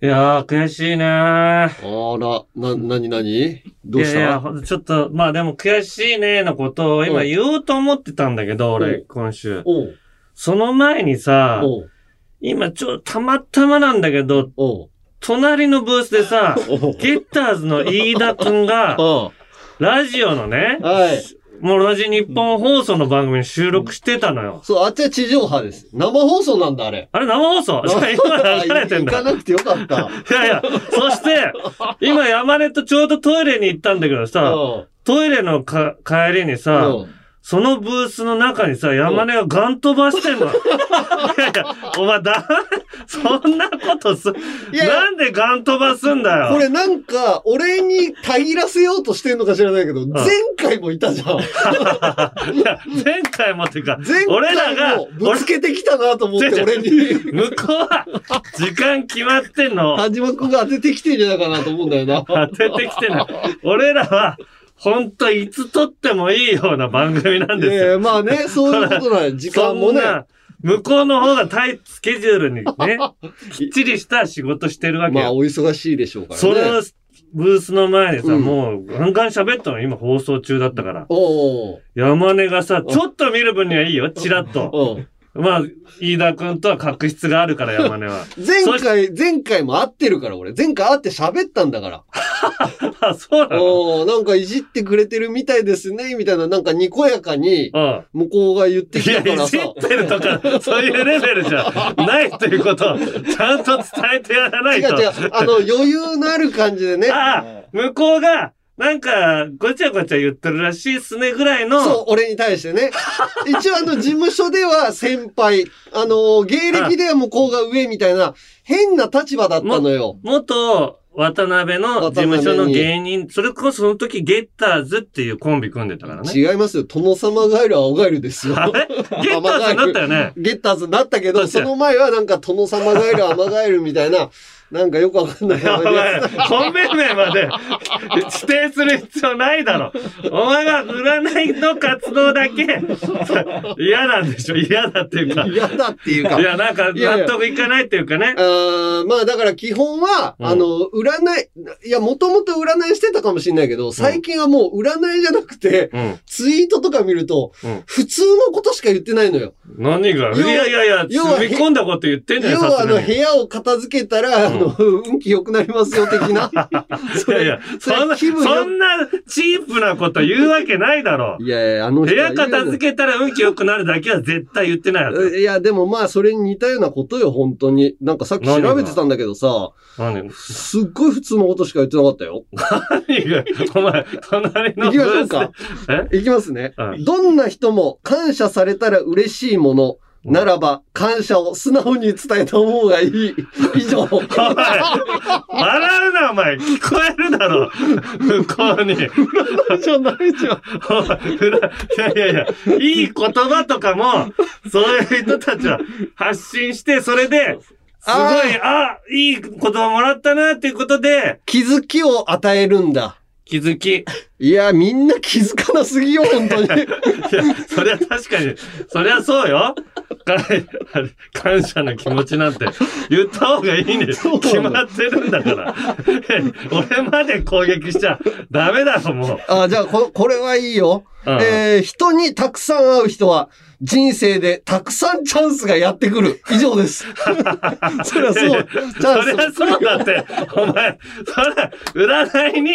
いやー、悔しいねー。あら、な、なになに？どうした？いやいや、ちょっと、まあでも悔しいねーのことを今うん言おうと思ってたんだけど、う俺ん、今週。その前にさ、今ちょ、たまたまなんだけど、隣のブースでさ。ゲッターズの飯田くんが、あラジオのね、はい。もう同じ日本放送の番組に収録してたのよ。そう、あっちは地上波です。生放送なんだ、あれ。あれ生放送？今 流れてんだ。行かなくてよかった。いやいや、そして、今山根とちょうどトイレに行ったんだけどさ、うトイレのか帰りにんさ、うんそのブースの中にさ、山根がガン飛ばしてんの。いやいや、お前だ、そんなことす、なんでガン飛ばすんだよ。これなんか、俺にたぎらせようとしてんのか知らないけど、前回もいたじゃん。いや、前回もっていうか、前俺らがぶつけてきたなと思って、俺俺に。向こうは、時間決まってんの。田島くんが当ててきてんじゃないかなと思うんだよな。当ててきてない。俺らは、ほんといつ撮ってもいいような番組なんですよ。いやいやまあね、そういうことなん時間もね。向こうの方がタイスケジュールにね、きっちりした仕事してるわけまあ、よ。お忙しいでしょうからね。それをブースの前にさ、うんもうガンガン喋ったの今放送中だったから。おう山根がさ、ちょっと見る分にはいいよ、チラッと。まあ、飯田くんとは確執があるから、山根は。前回、前回も会ってるから、俺。前回会って喋ったんだから。あ、そうなの？なんかいじってくれてるみたいですね、みたいな、なんかにこやかに、うん。向こうが言っていや、きたからさいじ。ってるとか、そういうレベルじゃないっていうことを、ちゃんと伝えてやらないと。違う違う。あの、余裕のある感じでね。ああ、向こうが、なんか、ごちゃごちゃ言ってるらしいっすねぐらいの、そう、俺に対してね。一応あの、事務所では先輩、あの、芸歴では向こうが上みたいな、変な立場だったのよ。元渡辺の事務所の芸人、それこそその時ゲッターズっていうコンビ組んでたからね。違いますよ。殿様ガエル、青ガエルですよ。あれ？ゲッターズになったよね。ゲッターズになったけど、その前はなんか殿様ガエル、アマガエルみたいな、なんかよくわかんない名 お前コンビ名まで 指定する必要ないだろ。お前が占いの活動だけ 嫌なんでしょ？嫌だっていうか。嫌だっていうかい。や、なんかいやいや納得いかないっていうかね。あーまあだから基本は、うんあの、占い、いや、もともと占いしてたかもしれないけど、最近はもう占いじゃなくて、うん。ツイートとか見ると、うん普通のことしか言ってないのよ。何が？いやいやいや、積み込んだこと言ってんじゃん、要はあの。部屋を片付けたら、あの、運気良くなりますよ、的な。いやいや、そんな、そんなチープなこと言うわけないだろ。いやいや、あの部屋片付けたら運気良くなるだけは絶対言ってない。いや、でもまあ、それに似たようなことよ、本当に。なんかさっき調べてたんだけどさ、何すっごい普通のことしか言ってなかったよ。何が？お前、隣の行きましょうブかースで？え？いきますね。うんどんな人も感謝されたら嬉しいもの。ならば、感謝を素直に伝えた方がいい。以上。お前、笑うな、お前。聞こえるだろ。向こうに。じゃないじゃん。お前裏いやいやいや、いい言葉とかも、そういう人たちは発信して、それで、すごい、あいい言葉もらったなっていうことで、気づきを与えるんだ。気づき。いや、みんな気づかなすぎよ、本当に。いや、そりゃ確かに、そりゃそうよ。か感謝の気持ちなんて言った方がいいね。そう決まってるんだから。俺まで攻撃しちゃダメだろ、もう。あ、じゃあこ、これはいいよ。うんえー、人にたくさん会う人は、人生でたくさんチャンスがやってくる。以上です。そりゃそう。チャンスそりゃそうだって、お前、それ、占いに、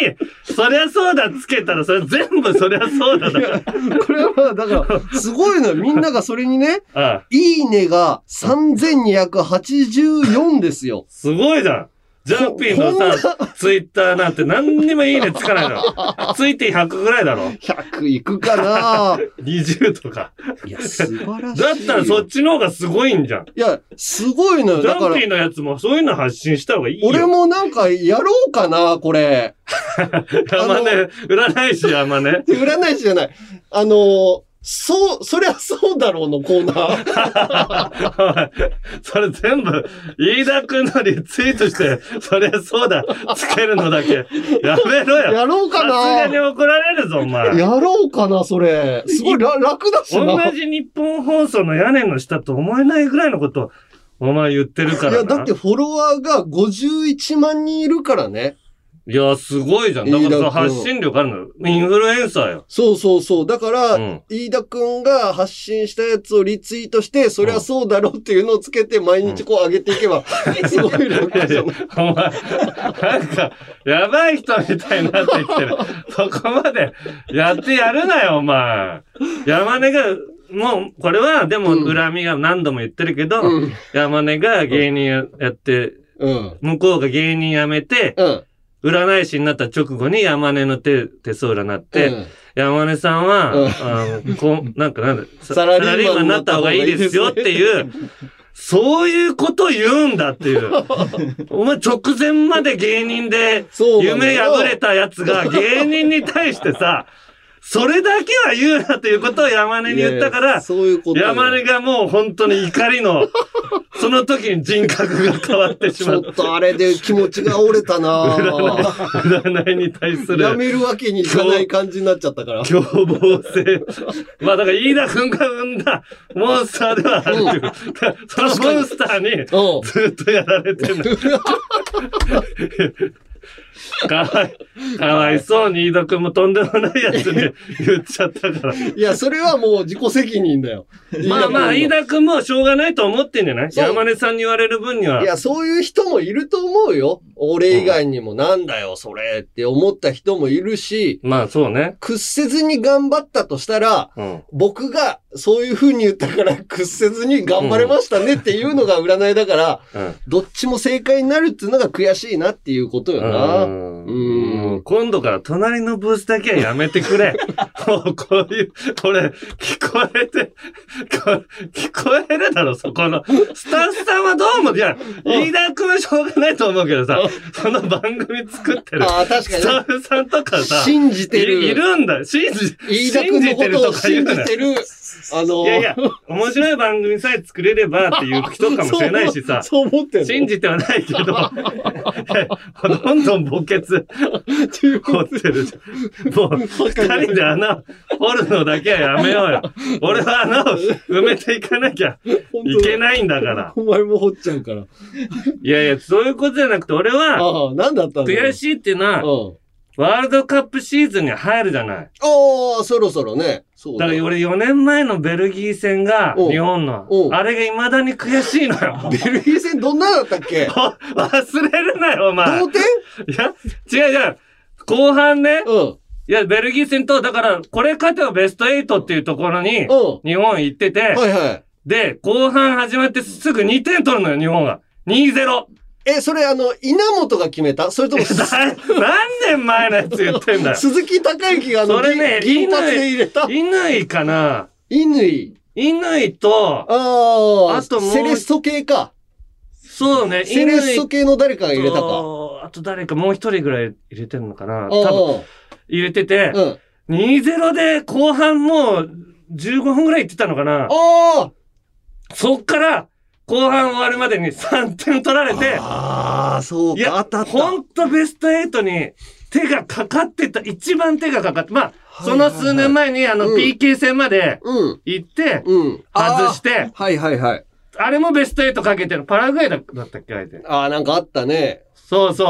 そりゃそうだつけたら、それ全部そりゃそうだだから。これはまあ、だから、すごいのよ。みんながそれにね、ああいいねが3284ですよ。すごいじゃん。ジャンピーのさ、ツイッターなんて何にもいいねつかないの。ついて100ぐらいだろ。100いくかな 20とか。いや、素晴らしい。だったらそっちの方がすごいんじゃん。いや、すごいのよ。ジャンピー、のやつもそういうの発信した方がいいよ。俺もなんかやろうかな、これ。山根、占い師山根。占い師じゃない。あのーそう、そりゃそうだろうのコーナー。それ全部、飯田くんのリツイートして、そりゃそうだ、つけるのだけ。やめろよ。やろうかさすがにな。怒られるぞ、お前。やろうかな、それ。すごいら楽だしな。同じ日本放送の屋根の下と思えないぐらいのことお前言ってるからな。いや、だってフォロワーが51万人いるからね。いや、すごいじゃん。だから発信力あるの。インフルエンサーよ。そうそうそう。だから、うん飯田くんが発信したやつをリツイートして、そりゃそうだろうっていうのをつけて毎日こう上げていけば、すごい楽じゃないお前、なんか、やばい人みたいになってきてる。そこまでやってやるなよ、お前。山根が、もう、これは、でも、うん恨みが何度も言ってるけど、うん。山根が芸人ややって、うん。向こうが芸人辞めて、うん。占い師になった直後に山根の手、手相占って、うん。山根さんは、うん。あのこうなんかなんだ、さサラリーマンになった方がいいですよっていう、そういうこと言うんだっていう。お前直前まで芸人で夢よ。破れたやつが芸人に対してさ、それだけは言うなということを山根に言ったかいやいやら、そういうことよ。山根がもう本当に怒りの、その時に人格が変わってしちまう。ょっとあれで気持ちが折れたなぁ占いに対する。やめるわけにいかない感じになっちゃったから。凶暴性。まあだから飯田くんが生んだモンスターではあるけど、そのモンスターにうん。ずっとやられてるの。かわい、かわいそうに飯田くんもとんでもないやつに言っちゃったから。いや、それはもう自己責任だよ。まあまあ、飯田くんもしょうがないと思ってんじゃない？そう山根さんに言われる分には。いや、そういう人もいると思うよ。俺以外にもなんだよ、それって思った人もいるし、まあそうね。屈せずに頑張ったとしたら、うん。僕がそういう風に言ったから屈せずに頑張れましたねっていうのが占いだから、うん。どっちも正解になるっていうのが悔しいなっていうことよな。うんうんもう今度から隣のブースだけはやめてくれ。もうこういう、これ、聞こえて、こ聞こえるだろ、そこの。スタッフさんはどうも、いや、飯田君はしょうがないと思うけどさ、その番組作ってる。スタにッフさんとかね。さ、信じてる。いいるんだ。信じ、飯田君のことを信じてる。あのいやいや、面白い番組さえ作れればっていう人かもしれないしさ、そう思って信じてはないけど、どんどん墓穴掘ってる。もう、二人で穴掘るのだけはやめようよ。俺は穴を埋めていかなきゃいけないんだから。お前も掘っちゃうから。いやいや、そういうことじゃなくて、俺は、ああ、なんだったんだ悔い。しいっていうのは、うん。ワールドカップシーズンに入るじゃない。ああ、そろそろね。そうだ。だから俺4年前のベルギー戦が、おう日本のお、うあれが未だに悔しいのよ。ベルギー戦どんなだったっけ？忘れるなよ、お前。同点？いや、違う違う。後半ね、うん。いや、ベルギー戦と、だから、これ勝てばベスト8っていうところに、うん。日本行ってて、はいはい。で、後半始まってすぐ2点取るのよ、日本が。2-0。え、それあの、稲本が決めた？それとも、だ何年前のやつ言ってんだよ。鈴木孝之があの、それね銀銀髪で入れた？乾かな？乾。乾と、ああ、あともうセレッソ系か。そうね、セレッソ乾系の誰かが入れたか。と、あと誰かもう一人ぐらい入れてんのかなあ多分あ入れてて、うん。2-0で後半もう15分ぐらい行ってたのかなああそっから後半終わるまでに3点取られて、ああ、そういや、か、あったあった。ほんとベスト8に手がかかってた、一番手がかかって、まあ、その数年前にあのうん PK 戦までうん。行って、うん。外して、はいはいはい。あれもベスト8かけてる。パラグアイだだったっけ相手。ああ、なんかあったね。そうそ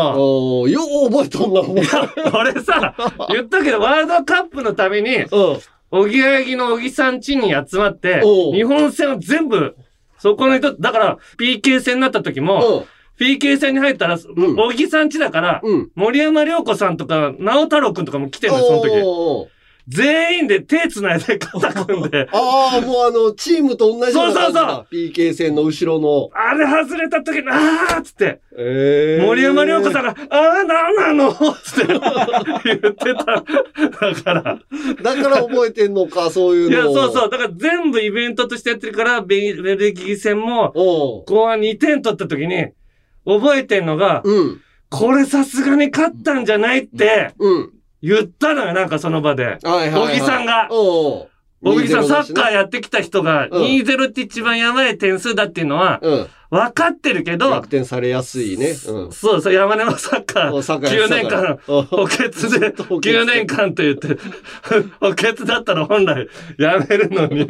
おーよう覚えとんな、お前。う。俺さ、言ったけど、ワールドカップのために、うん。おぎやはぎの小木さん家に集まってお、う日本戦を全部、そこの人、だから、PK 戦になった時も、PK 戦に入ったら、ん小木さん家だから。森山良子さんとか、直太朗くんとかも来てんのよ、その時。全員で手繋いで肩組んで、ああ、もうあの、チームと同じようそうそうだ。PK 戦の後ろの。あれ外れた時に、あーっつって、え森山良子さんが、あーなんなのつって 言ってた。だから、だから覚えてんのか、そういうの。いや、そうそう。だから全部イベントとしてやってるから、ベベルギー戦も、う。後半2点取った時に、覚えてんのが、うん。これさすがに勝ったんじゃないってうん。言ったのよ、なんかその場で。小木さんが。小木さん、2-0サッカーやってきた人が、うん。2-0って一番やばい点数だっていうのは、うん。分かってるけど逆、転されやすいね。うん。そうそう、山根もサッカー9年間、補欠で、と補欠で9年間と言って、補欠だったら本来やめるのに、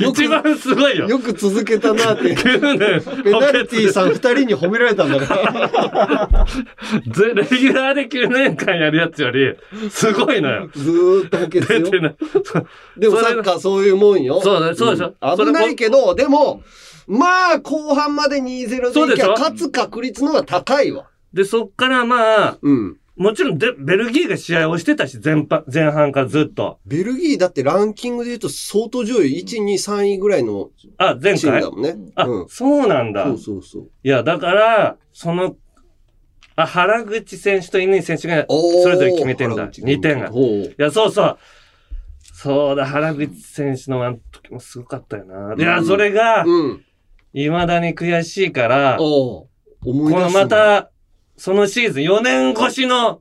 一番すごいよ。よく続けたなって。9年ペ補ナルティさん二人に褒められたんだから。で、レギュラーで9年間やるやつより、すごいのよ。ずーっと補欠よ。出てない。でもサッカーそういうもんよ。そうだそうでしょ危ないけど、でも、まあ、後半まで2-0でいきゃ勝つ確率の方が高いわ。で、そっからまあ、うん。もちろんでベルギーが試合をしてたし、前半、前半からずっと。ベルギーだってランキングで言うと相当上位1、2、3位ぐらいのあ、前回？チームだもんね。あ、うん。そうなんだ。そうそうそう。いや、だから、その、あ、原口選手と乾選手が、それぞれ決めてんだ原口二点がいや、そうそう。そうだ、原口選手のあの時もすごかったよな。いや、うんそれが、うん。未だに悔しいから、思い出すのま、た、そのシーズン、4年越しの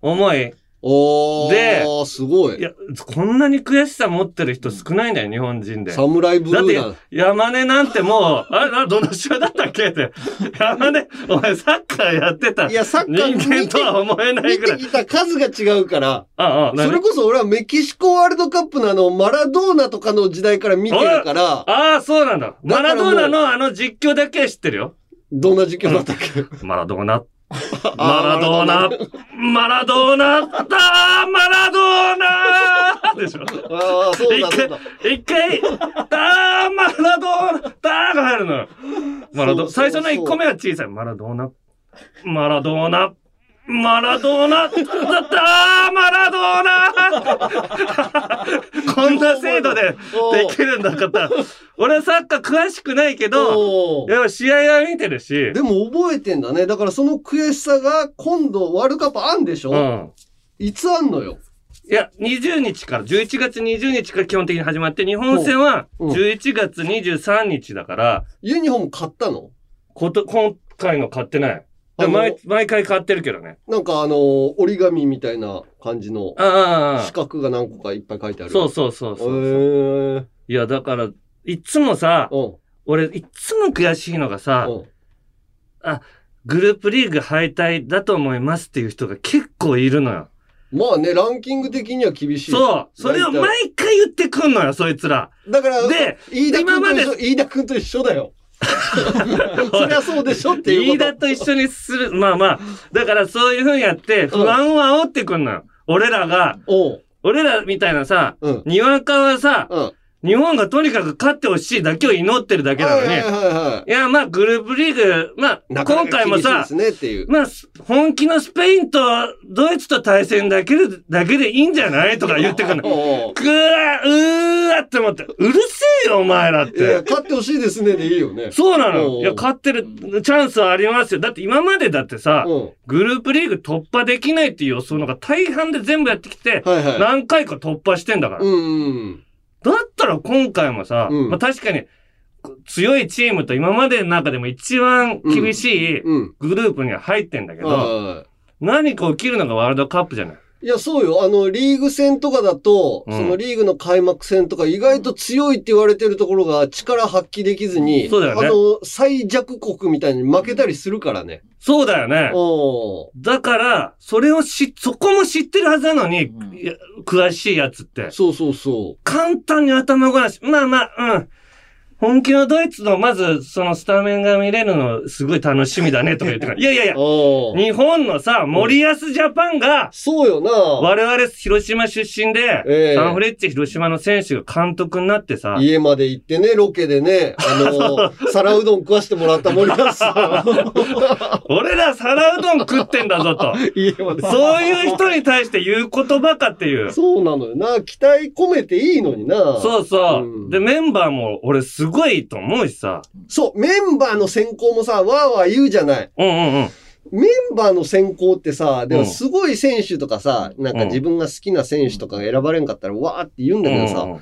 思い。おーで、すごい。いや、こんなに悔しさ持ってる人少ないんだよ、日本人で。サムライブルだってーだ。、山根なんてもう、あれ、な、どの試合だったっけ？って。山根、お前サッカーやってたいや、サッカー人間とは思えない見ぐらい。てきた数が違うから、ああ、何？それこそ俺はメキシコワールドカップのあの、マラドーナとかの時代から見てるから、ああ、そうなんだ。マだからもうラドーナのあの実況だけは知ってるよ。どんな実況だったっけ？マラドーナ。マラドーナ。マラドーナ。だーマラドーナでしょ。ああ、そうだそうだ。一回、だーマラドーナ。だーが入るのよ。マラド最初の一個目は小さい。マラドーナ。マラドーナ。マラドーナ。だったーマラドーナ。こんな精度でできるんだった。俺サッカー詳しくないけど、おーやっぱ試合は見てるし。でも覚えてんだね。だからその悔しさが今度ワールドカップあんでしょ、うん。いつあんのよ？いや、20日から、11月20日から基本的に始まって、日本戦はうん11月23日だから、ユニフォーム買ったの？こと、今回の買ってない。毎毎回買ってるけどね。なんかあの、折り紙みたいな感じのああ四角が何個かいっぱい書いてある。そうそうそうそう。いや、だから、いつもさ、うん。俺、いつも悔しいのがさ、うん。グループリーグ敗退だと思いますっていう人が結構いるのよ。まあね、ランキング的には厳しい。そう。それを毎回言ってくんのよ、そいつら。だから、で、飯田君今までと一緒、飯田君と一緒だよ。そりゃそうでしょっていうこと。飯田と一緒にする。まあまあ。だからそういう風にやって、不安を煽ってくんのよ。俺らが。俺らみたいなさ、うん。にわかはさ、うん。日本がとにかく勝ってほしいだけを祈ってるだけなのに。はいはいはいはいや、まあ、グループリーグ、まあ、なかな今回もさ。まあ、本気のスペインとドイツと対戦だけで、だけでいいんじゃないとか言ってくるの。おうぐわうーわって思って、うるせえよ、お前らっいや、て。勝ってほしいですねでいいよね。そうなの。いや、勝ってるチャンスはありますよ。だって今までだってさ、うん。グループリーグ突破できないっていう予想のが大半で全部やってきて、はいはい。何回か突破してんだから。うんうん。だったら今回もさ、うんまあ確かに強いチームと今までの中でも一番厳しいうん。グループには入ってんだけど、は何か起きるのがワールドカップじゃない。い？いや、そうよ。あの、リーグ戦とかだと、うんそのリーグの開幕戦とか意外と強いって言われてるところが力発揮できずに、そうだよねあの、最弱国みたいに負けたりするからね。そうだよね。だから、それをし、そこも知ってるはずなのに、うん詳しいやつって、そうそうそ簡単に頭ごなし。まあまあ、うん。本気のドイツの、まず、そのスタメンが見れるの、すごい楽しみだね、とか言ってから。いやいやいうや、日本のさ、森保ジャパンが、そうよな。我々広島出身で、ええサンフレッチェ広島の選手が監督になってさ、家まで行ってね、ロケでね、あの、皿うどん食わしてもらった森保さ 俺ら皿うどん食ってんだぞと。ん。家まで。そういう人に対して言う言葉かっていう。そうなのよな。期待込めていいのにな。そうそう。うんで、メンバーも俺すごいと思うしさ。そう、メンバーの選考もさ、わーわー言うじゃない。うんうんうん。メンバーの選考ってさ、でもうんすごい選手とかさ、なんかうん自分が好きな選手とかが選ばれんかったら、わーって言うんだけどさ、うんうん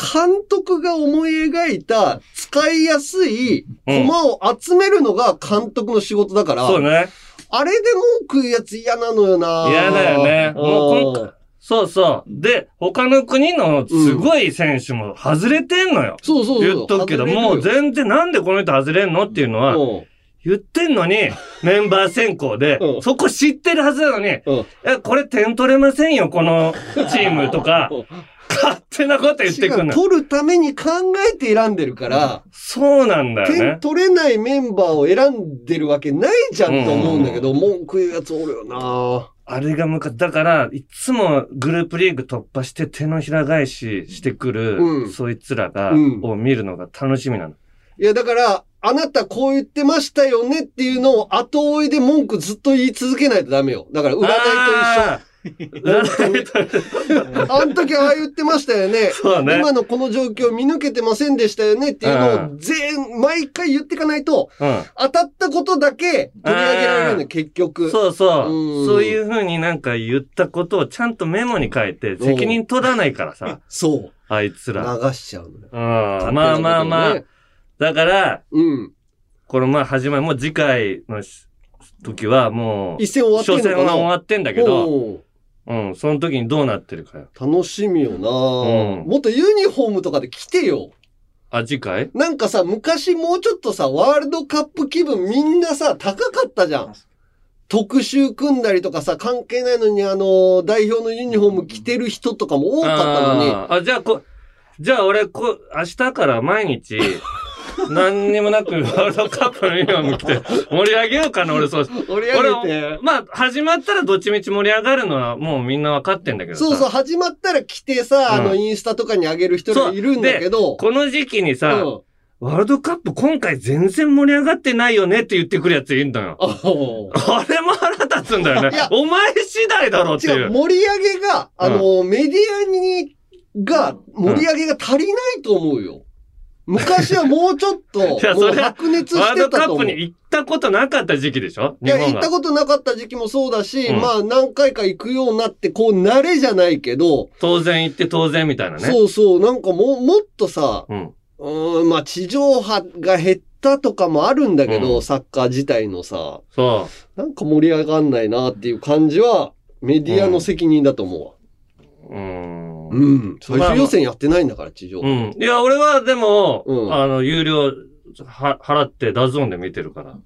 監督が思い描いた使いやすい駒を集めるのが監督の仕事だから、そうね。あれで文句言うやつ嫌なのよな嫌だよね。もう今そうそう。で、他の国のすごい選手も外れてんのよ。そうそうそう。言っとくけど、もう全然なんでこの人外れんのっていうのは、然。言ってんのに、メンバー選考でう、んそこ知ってるはずなのに。え、これ点取れませんよ、このチームとか、勝手なこと言ってくんのよ。取るために考えて選んでるから、そうなんだよ点ね。取れないメンバーを選んでるわけないじゃんと思うんだけど、文句言うやつおるよなあれがむか、だから、いつもグループリーグ突破して手のひら返ししてくる、うんそいつらが、うんを見るのが楽しみなの。いや、だから、あなたこう言ってましたよねっていうのを後追いで文句ずっと言い続けないとダメよ。だから占いとあー占いと一緒。あの時ああ言ってましたよね。そうね。今のこの状況見抜けてませんでしたよねっていうのを全、毎回言っていかないと、うん。当たったことだけ取り上げられるのよ、結局。そうそう。うんそういうふうになんか言ったことをちゃんとメモに書いて、責任取らないからさ、そう。あいつら。流しちゃうのよ。うん。まあまあまあ。だから、うん。このまあ始まり、もう次回のし時はもう、一戦終わってん初のかな戦は終わってんだけど、うん、その時にどうなってるかよ。楽しみよな、うんもっとユニフォームとかで来てよ。あ、次回？なんかさ、昔もうちょっとさ、ワールドカップ気分みんなさ、高かったじゃん。特集組んだりとかさ、関係ないのにあの、代表のユニフォーム着てる人とかも多かったのに。あーあ、じゃあこ、じゃあ俺、こ、明日から毎日、何にもなくワールドカップのユニフォーム着て盛り上げようかな、俺そう。盛り上げて。まあ、始まったらどっちみち盛り上がるのはもうみんなわかってんだけどさ。そうそう、始まったら来てさ、あの、うんインスタとかに上げる人がいるんだけど。この時期にさ、うんワールドカップ今回全然盛り上がってないよねって言ってくるやついるのよ。ああれも腹立つんだよね。お前次第だろってい違う、う。盛り上げが、あの、メディアに、が、盛り上げが足りないと思うよ。昔はもうちょっと、白熱しワールドてたと思う。カップに行ったことなかった時期でしょ？いや、行。ったことなかった時期もそうだし、うんまあ何回か行くようになって、こう慣れじゃないけど、当然行って当然みたいなね。そうそう、なんかもう、もっとさ、うん。うーん、まあ地上波が減ったとかもあるんだけど、うんサッカー自体のさ、そなんか盛り上がんないなっていう感じは、メディアの責任だと思うわ。う。うーん。うん。最終予選やってないんだから、地上波。うん。いや、俺はでも、うんあの、有料は払って DAZNで見てるから。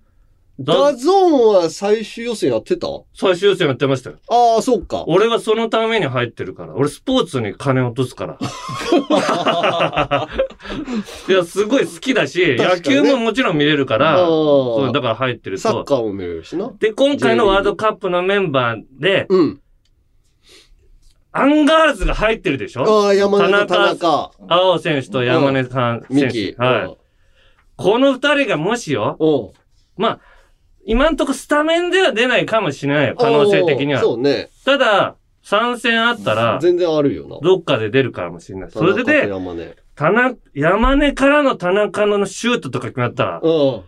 DAZNは最終予選やってた？最終予選やってましたよ。ああ、そっか。俺はそのために入ってるから。俺スポーツに金落とすから。いや、すごい好きだし、野球ももちろん見れるから、そうあだから入ってると。サッカーも見れるしな。で、今回のワールドカップのメンバーで、うん。アンガールズが入ってるでしょ？ああ、山根と田田中。青選手と山根さん選手。。はい。この二人がもしよ。まあ、今んとこスタメンでは出ないかもしれないよ、可能性的には。そうね。ただ、参戦あったら、全然あるよな。どっかで出るかもしれない。それで、山根。田中、山根からの田中のシュートとか決まったら、うん。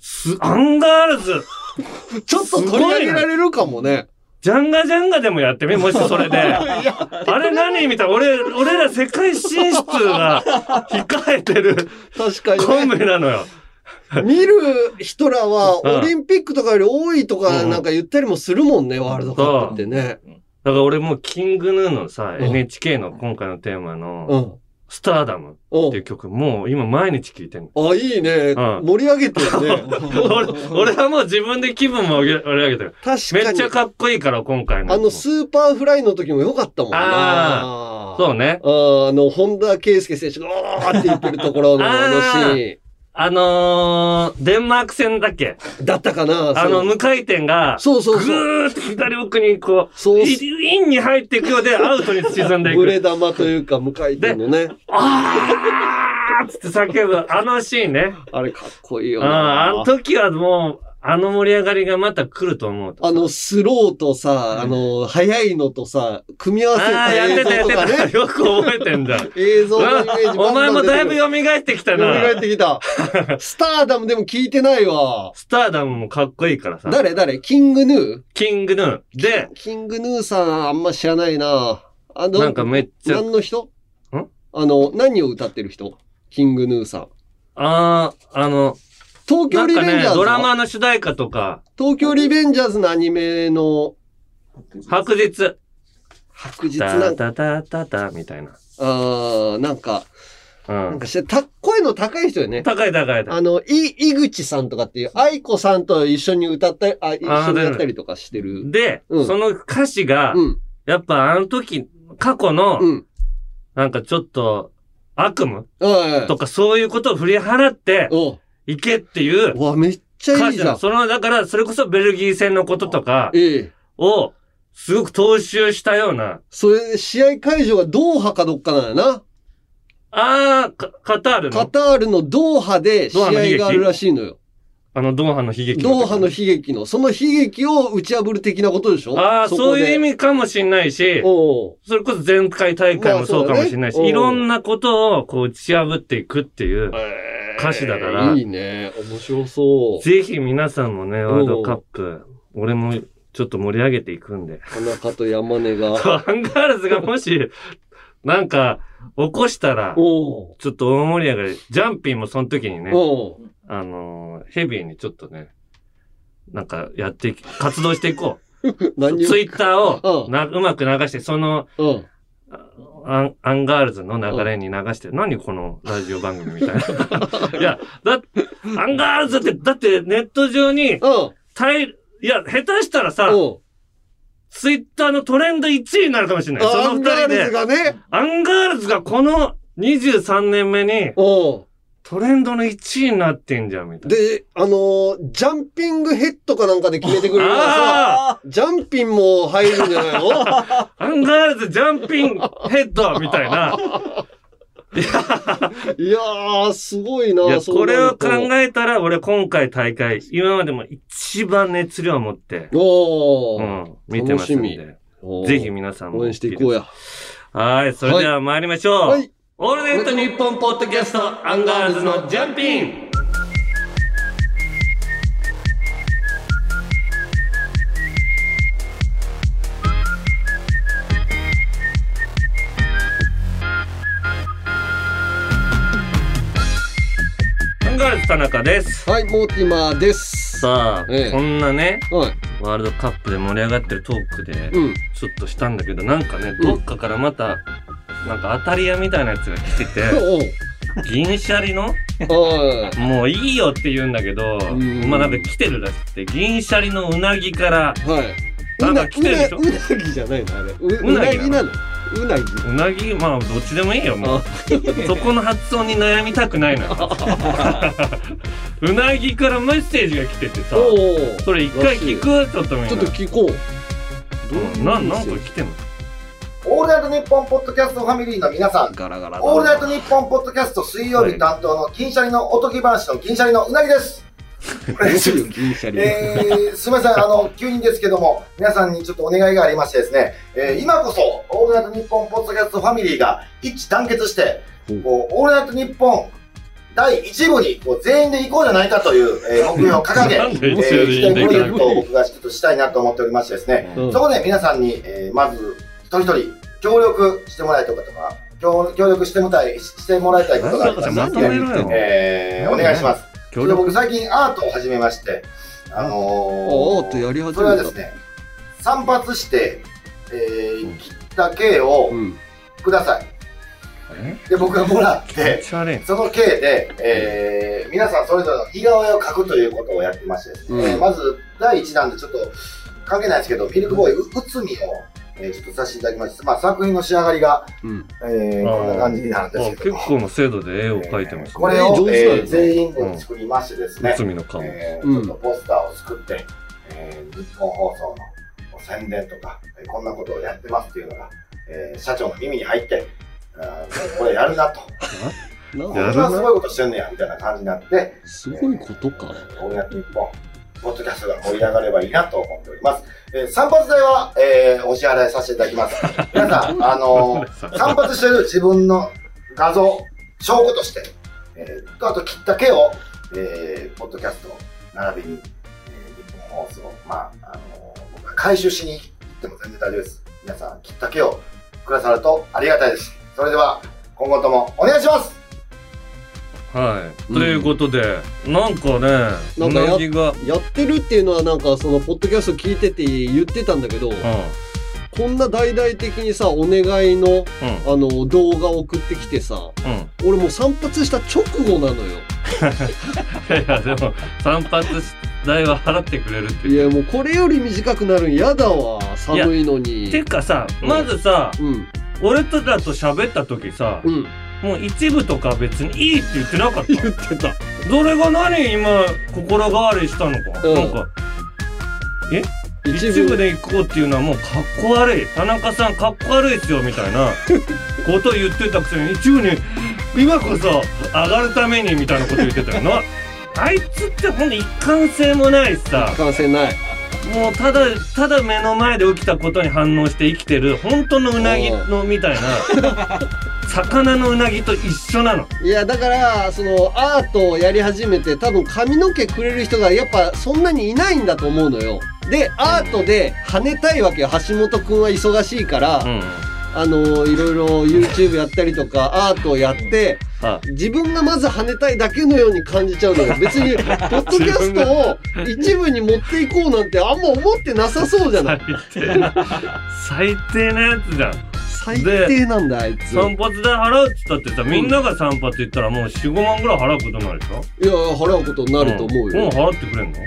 す、アンガールズ、ちょっと取り上げられるかもね。ジャンガジャンガでもやってみ、もしそれで。あれ何みたいな。俺、俺ら世界進出が控えてる確かコンにね。ビなのよ。見る人らは、うんオリンピックとかより多いとかうんなんか言ったりもするもんね、ワールドカップってね。だから俺もう King Gnu のさ、うん NHK の今回のテーマうの、ん。 Stardom うんっていう曲、もう今毎日聴いてんの。あ、いいね。うん盛り上げてるね。俺、俺はもう自分で気分も上げ盛り上げてる。確かにめっちゃ。かっこいいから、今回の。あの、 Superfly の時も良かったもんな。あそうね。あーあの、本田圭佑選手が、おーって言ってるところのあのシあのー、デンマーク戦だっけ？だったかなあの、無回転が、ぐそうそうそう。ーって左奥にこう、そうイインに入っていくようでアウトに沈んでい ブレく。玉というか、無回転のね。あーっつって叫ぶ、あのシーンね。あれかっこいいよな。あの時はもう、あの盛り上がりがまた来ると思うと。あの、スローとさ、あの、速いのとさ、組み合わせああ、やってたやた映像とかってた。ね。よく覚えてんだ。映像のイメージお前もだいぶよ蘇ってきたみがえっな。てきた。スターダムでも聞いてないわ。スターダムもかっこいいからさ。誰誰？キングヌー？キングヌー。で、キングヌーさんあんま知らないな。あの、なんかめっちゃ、何の人？ん？あの、何を歌ってる人？キングヌーさん。ああ、あの、東京リベンジャー、ズの、ドラマの主題歌とか、東京リベンジャーズのアニメの？白日。白日なんか、タタタタタみたいな。あーなんか、うんなんか。して、た、声の高い人よね。高い高い。あの、い、井口さんとかっていう、愛子さんと一緒に歌ったり、あ、一緒にやったりとかしてる。で、うんその歌詞が、うん、やっぱあの時、過去の、うん。なんかちょっと、悪夢あとかそういうことを振り払っておいけっていううわ、めっちゃ。いいじゃん。その、だから、それこそベルギー戦のこととかええ。を、すごく踏襲したような、それ、試合会場がドーハかどっかなんやな。あー、カカタールカの、タールのドーハで試合があるらしいのよ。あの、ドーハの悲劇？ドーハの悲劇の、その悲劇を打ち破る的なことでしょ？ああ、そういう意味。味かもしんないし、それこそ前回大会もそうかもしれないし、ねいろんなことをこう打ち破っていくっていう、歌詞だからいいね。面白そう。ぜひ皆さんもね、ワールドカップ、俺もちょっと盛り上げていくんで。田中と山根が。アンガールズがもし、なんか、起こしたら、ちょっと大盛り上がり、ジャンピンもその時にね、あのーヘビーにちょっとね、なんかやって活動していこう。何ツイッターをうんなうまく流して、その、うん。アンアンガールズの流れに流して、何このラジオ番組みたいな。いや、だ、アンガールズって、だってネット上に、うん。タイ、いや、下手したらさ、うん。ツイッターのトレンド1位になるかもしれない。その二アンガールズ人で。がね。アンガールズがこの23年目にうん。トレンドの1位になってんじゃん、みたいな。で、あのージャンピングヘッドかなんかで決めてくれるからさ、あジャンピンも入るんじゃないの？あ アンガールズジャンピンヘッドみたいな。いやー、すごいな。いや、そうこれを考えたら、俺今回大会、今までも一番熱量を持って、おー。うん、見てますん楽しで、ぜひ皆さんも。応援していこうや。はい、それでは参りましょう。はい。オールナイトニッポッドキャスト、アンガールズのジャンピンアンガールズ田中です。はい、モーティマーです。さあ、ええこんなね、はい。ワールドカップで盛り上がってるトークで、うん。ちょっとしたんだけど、なんかね、うんどっかからまた、なんか当たり屋みたいなやつが来てて、銀シャリの？もういいよって言うんだけど、んまあなんか来てるらしくて、銀シャリのうなぎから、はい。なんか来てるでしょ？うな、ぎじゃないのあれ。うううなぎなの？うなぎ。うなぎ、まあどっちでもいいよ、もう。あ、そこの発音に悩みたくないのよ。うなぎからメッセージが来ててさ。それ一回聞く？ちょっとみんな。ちょっと聞こう。うんな、なんか来てんの？オールナイトニッポンポッドキャストファミリーの皆さん、ガラガラオールナイトニッポンポッドキャスト水曜日担当の銀シャリのおとぎ話の銀シャリのうなぎです。えー、すみません、あの、急にですけども、皆さんにちょっとお願いがありましてですね、えー、今こそ、オールナイトニッポンポッドキャストファミリーが一致団結して、こう、オールナイトニッポン第1部にこう全員で行こうじゃないかという、えー、目標を掲げ、えなんでー、一部でいいんだ一大プロジェクトを僕がちょっとしたいなと思っておりましてですね、うん。そこで皆さんに、えーまず、一人一人、協力してもらいたいことが、協協力してもらいたい、してもらいたいことがありますまとめろよ。えー、お願いします。それで協力僕最近アートを始めまして、あのー、おーっとやり始めたそれはですね、散髪して、えー、切った毛をうん。ください。で、僕がもらって。その毛で、えー、皆さんそれぞれの似顔絵を描くということをやってましてね、うんえーまず第1弾でちょっと関係ないですけど、ミルクボーイ、ううつみを、えーちょっとさせていただきまして、まあ作品の仕上がりが、うん。えー、こんな感じになるんであすけど結構の精度で絵を描いてますね。これを、上手だよねえー全員分作りましてですね、内海の顔。えうんーちょっとポスターを作って、えー日本放送の宣伝とか、えーこんなことをやってますっていうのが、えー社長の耳に入って、あーこれやるなと。なんやるこんなすごいことしてんねや、みたいな感じになって、すごいことか。えーオールナイトニッポッドキャストが盛り上がればいいなと思っております。えー散髪代は、えーお支払いさせていただきます。皆さん、あのー 散髪してる自分の画像、証拠として、えーとあと切った毛を、えーポッドキャスト並びに、えー日本放送、まあ、あのー僕が回収しに行っても全然大丈夫です。皆さん、切った毛をくださるとありがたいです。それでは、今後ともお願いしますはい。うんということで、なんかね、うなんかややってるっていうのはなんかそのポッドキャスト聞いてて言ってたんだけど、うん。こんな大々的にさ、お願いの、うん。あの、動画送ってきてさ、うん。俺もう散髪した直後なのよ。いや、でも、散髪代は払ってくれるっていう。いや、もうこれより短くなるん嫌だわ。寒いのに。てかさ、まずさ、うん。俺とだと喋った時さ、うん。もう一部とか別にいいって言ってなかった？言ってた。どれが何今、心変わりしたのか？うんなんか、一部で行こうっていうのはもうかっこ悪い。田中さんかっこ悪いっすよ、みたいな こと言ってたくせに、一部に、今こそ上がるためにみたいなこと言ってたよな。あいつってほんと一貫性もないしさ、完成ない。もうただ、ただ目の前で起きたことに反応して生きてる、本当のうなぎのみたいな、魚のうなぎと一緒なの。いや、だから、その、アートをやり始めて、多分髪の毛くれる人がやっぱそんなにいないんだと思うのよ。で、アートで跳ねたいわけよ。橋本くんは忙しいから、うん。あの、いろいろ YouTube やったりとか、アートをやって、あ自分がまず跳ねたいだけのように感じちゃうのよ。別に、ポッドキャストを一部に持っていこうなんてあんま思ってなさそうじゃない最低な、最低なやつじゃん。最低なんだ、あいつ。散髪代払うっつったってさ、みんなが散髪言ったらもう4、5万ぐらい払うことになるでしょ？いや、払うことになると思うよ。んもう払ってくれんの？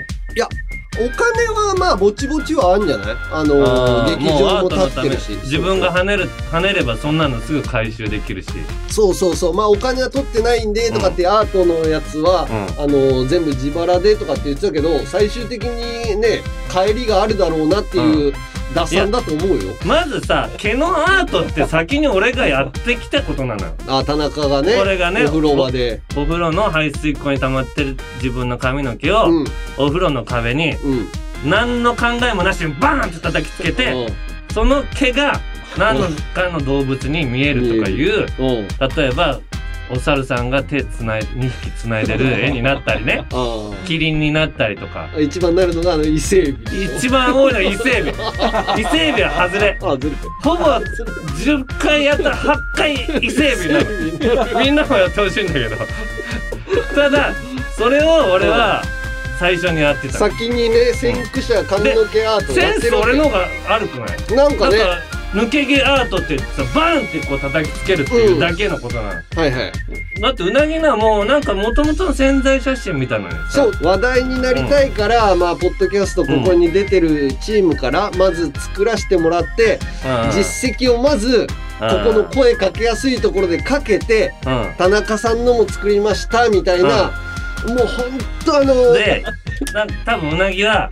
お金はまあ、ぼちぼちはあんじゃない？あのあー劇場も立ってるし。自分が跳ねる、跳ねればそんなのすぐ回収できるし。そうそうそう。まあ、お金は取ってないんで、とかってアートのやつは、うあの、全部自腹でとかって言ってたけど、最終的にね、帰りがあるだろうなっていう、打算だと思うよ。まずさ、毛のアートって先に俺がやってきたことなのよ。あ、田中がね、これがねお風呂場で。お風呂の排水溝に溜まってる自分の髪の毛を、うん、お風呂の壁にうん。何の考えもなしにバーンって叩きつけて、その毛が何のかの動物に見えるとかいう。例えば、お猿さんが手つない、2匹つないでる絵になったりね、あキリンになったりとか。あ。一番なるのが、あの、伊勢海老。一番多いのは伊勢海老。伊勢海老は外れ。ほぼ10回やったら8回伊勢海老になる。みんなもやってほしいんだけど。ただ、それを俺は最初にやってた。先にね、先駆者髪の毛アートセンスやってるわけ俺の方が悪くない？なんかね、抜け毛アートってさバーンってこう叩きつけるっていうだけのことなの、はいはい。だってうなぎのはもうなんか元々の潜在写真みたいなのそう、話題になりたいから、まあ、ポッドキャストここに出てるチームから、まず作らせてもらって、うん。実績をまず、ここの声かけやすいところでかけて、うん。田中さんのも作りました、みたいな、もうほんとあの、でな多分うなぎは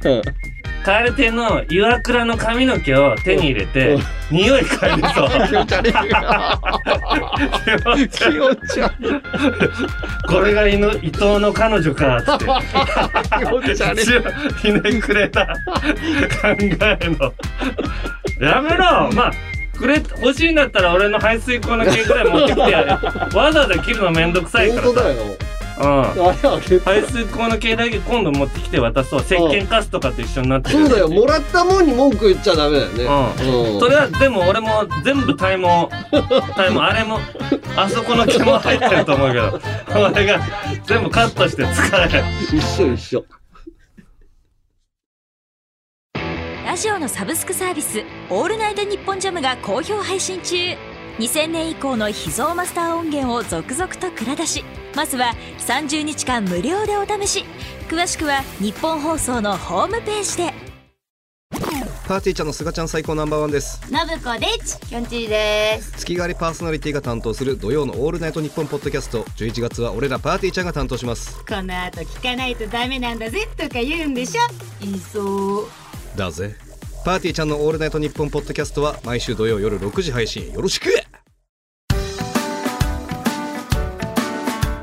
うん蛙亭の岩倉の髪の毛を手に入れて、うん匂い嗅いでそう 気持ち悪い。気持ち悪い。これが伊藤の彼女かっつって気持ち悪い。ひねくれた考えのやめろまあくれ欲しいんだったら俺の排水溝の毛ぐらい持ってきてやれわざわざ切るのめんどくさいからさ。うん。あれあげ排水溝の毛だけ今度持ってきて渡そう。石鹸カスとかと一緒になってる。そうだよ。もらったもんに文句言っちゃダメだよね。うん。うん。それはでも俺も全部体毛体毛あれもあそこの毛も入ってると思うけど。俺が全部カットして使え一緒一緒。ラジオのサブスクサービス「オールナイトニッポンジャム」が好評配信中2000年以降の秘蔵マスター音源を続々と蔵出しまずは30日間無料でお試し。詳しくは日本放送のホームページで。パーティーちゃんのすがちゃん最高ナンバーワンです。のぶこです。きょんちぃです。月替わりパーソナリティが担当する土曜のオールナイトニッポンポッドキャスト。11月は俺らパーティーちゃんが担当します。この後聞かないとダメなんだぜとか言うんでしょ。言いそうだぜ。パーティーちゃんのオールナイトニッポンポッドキャストは毎週土曜夜6時配信。よろしく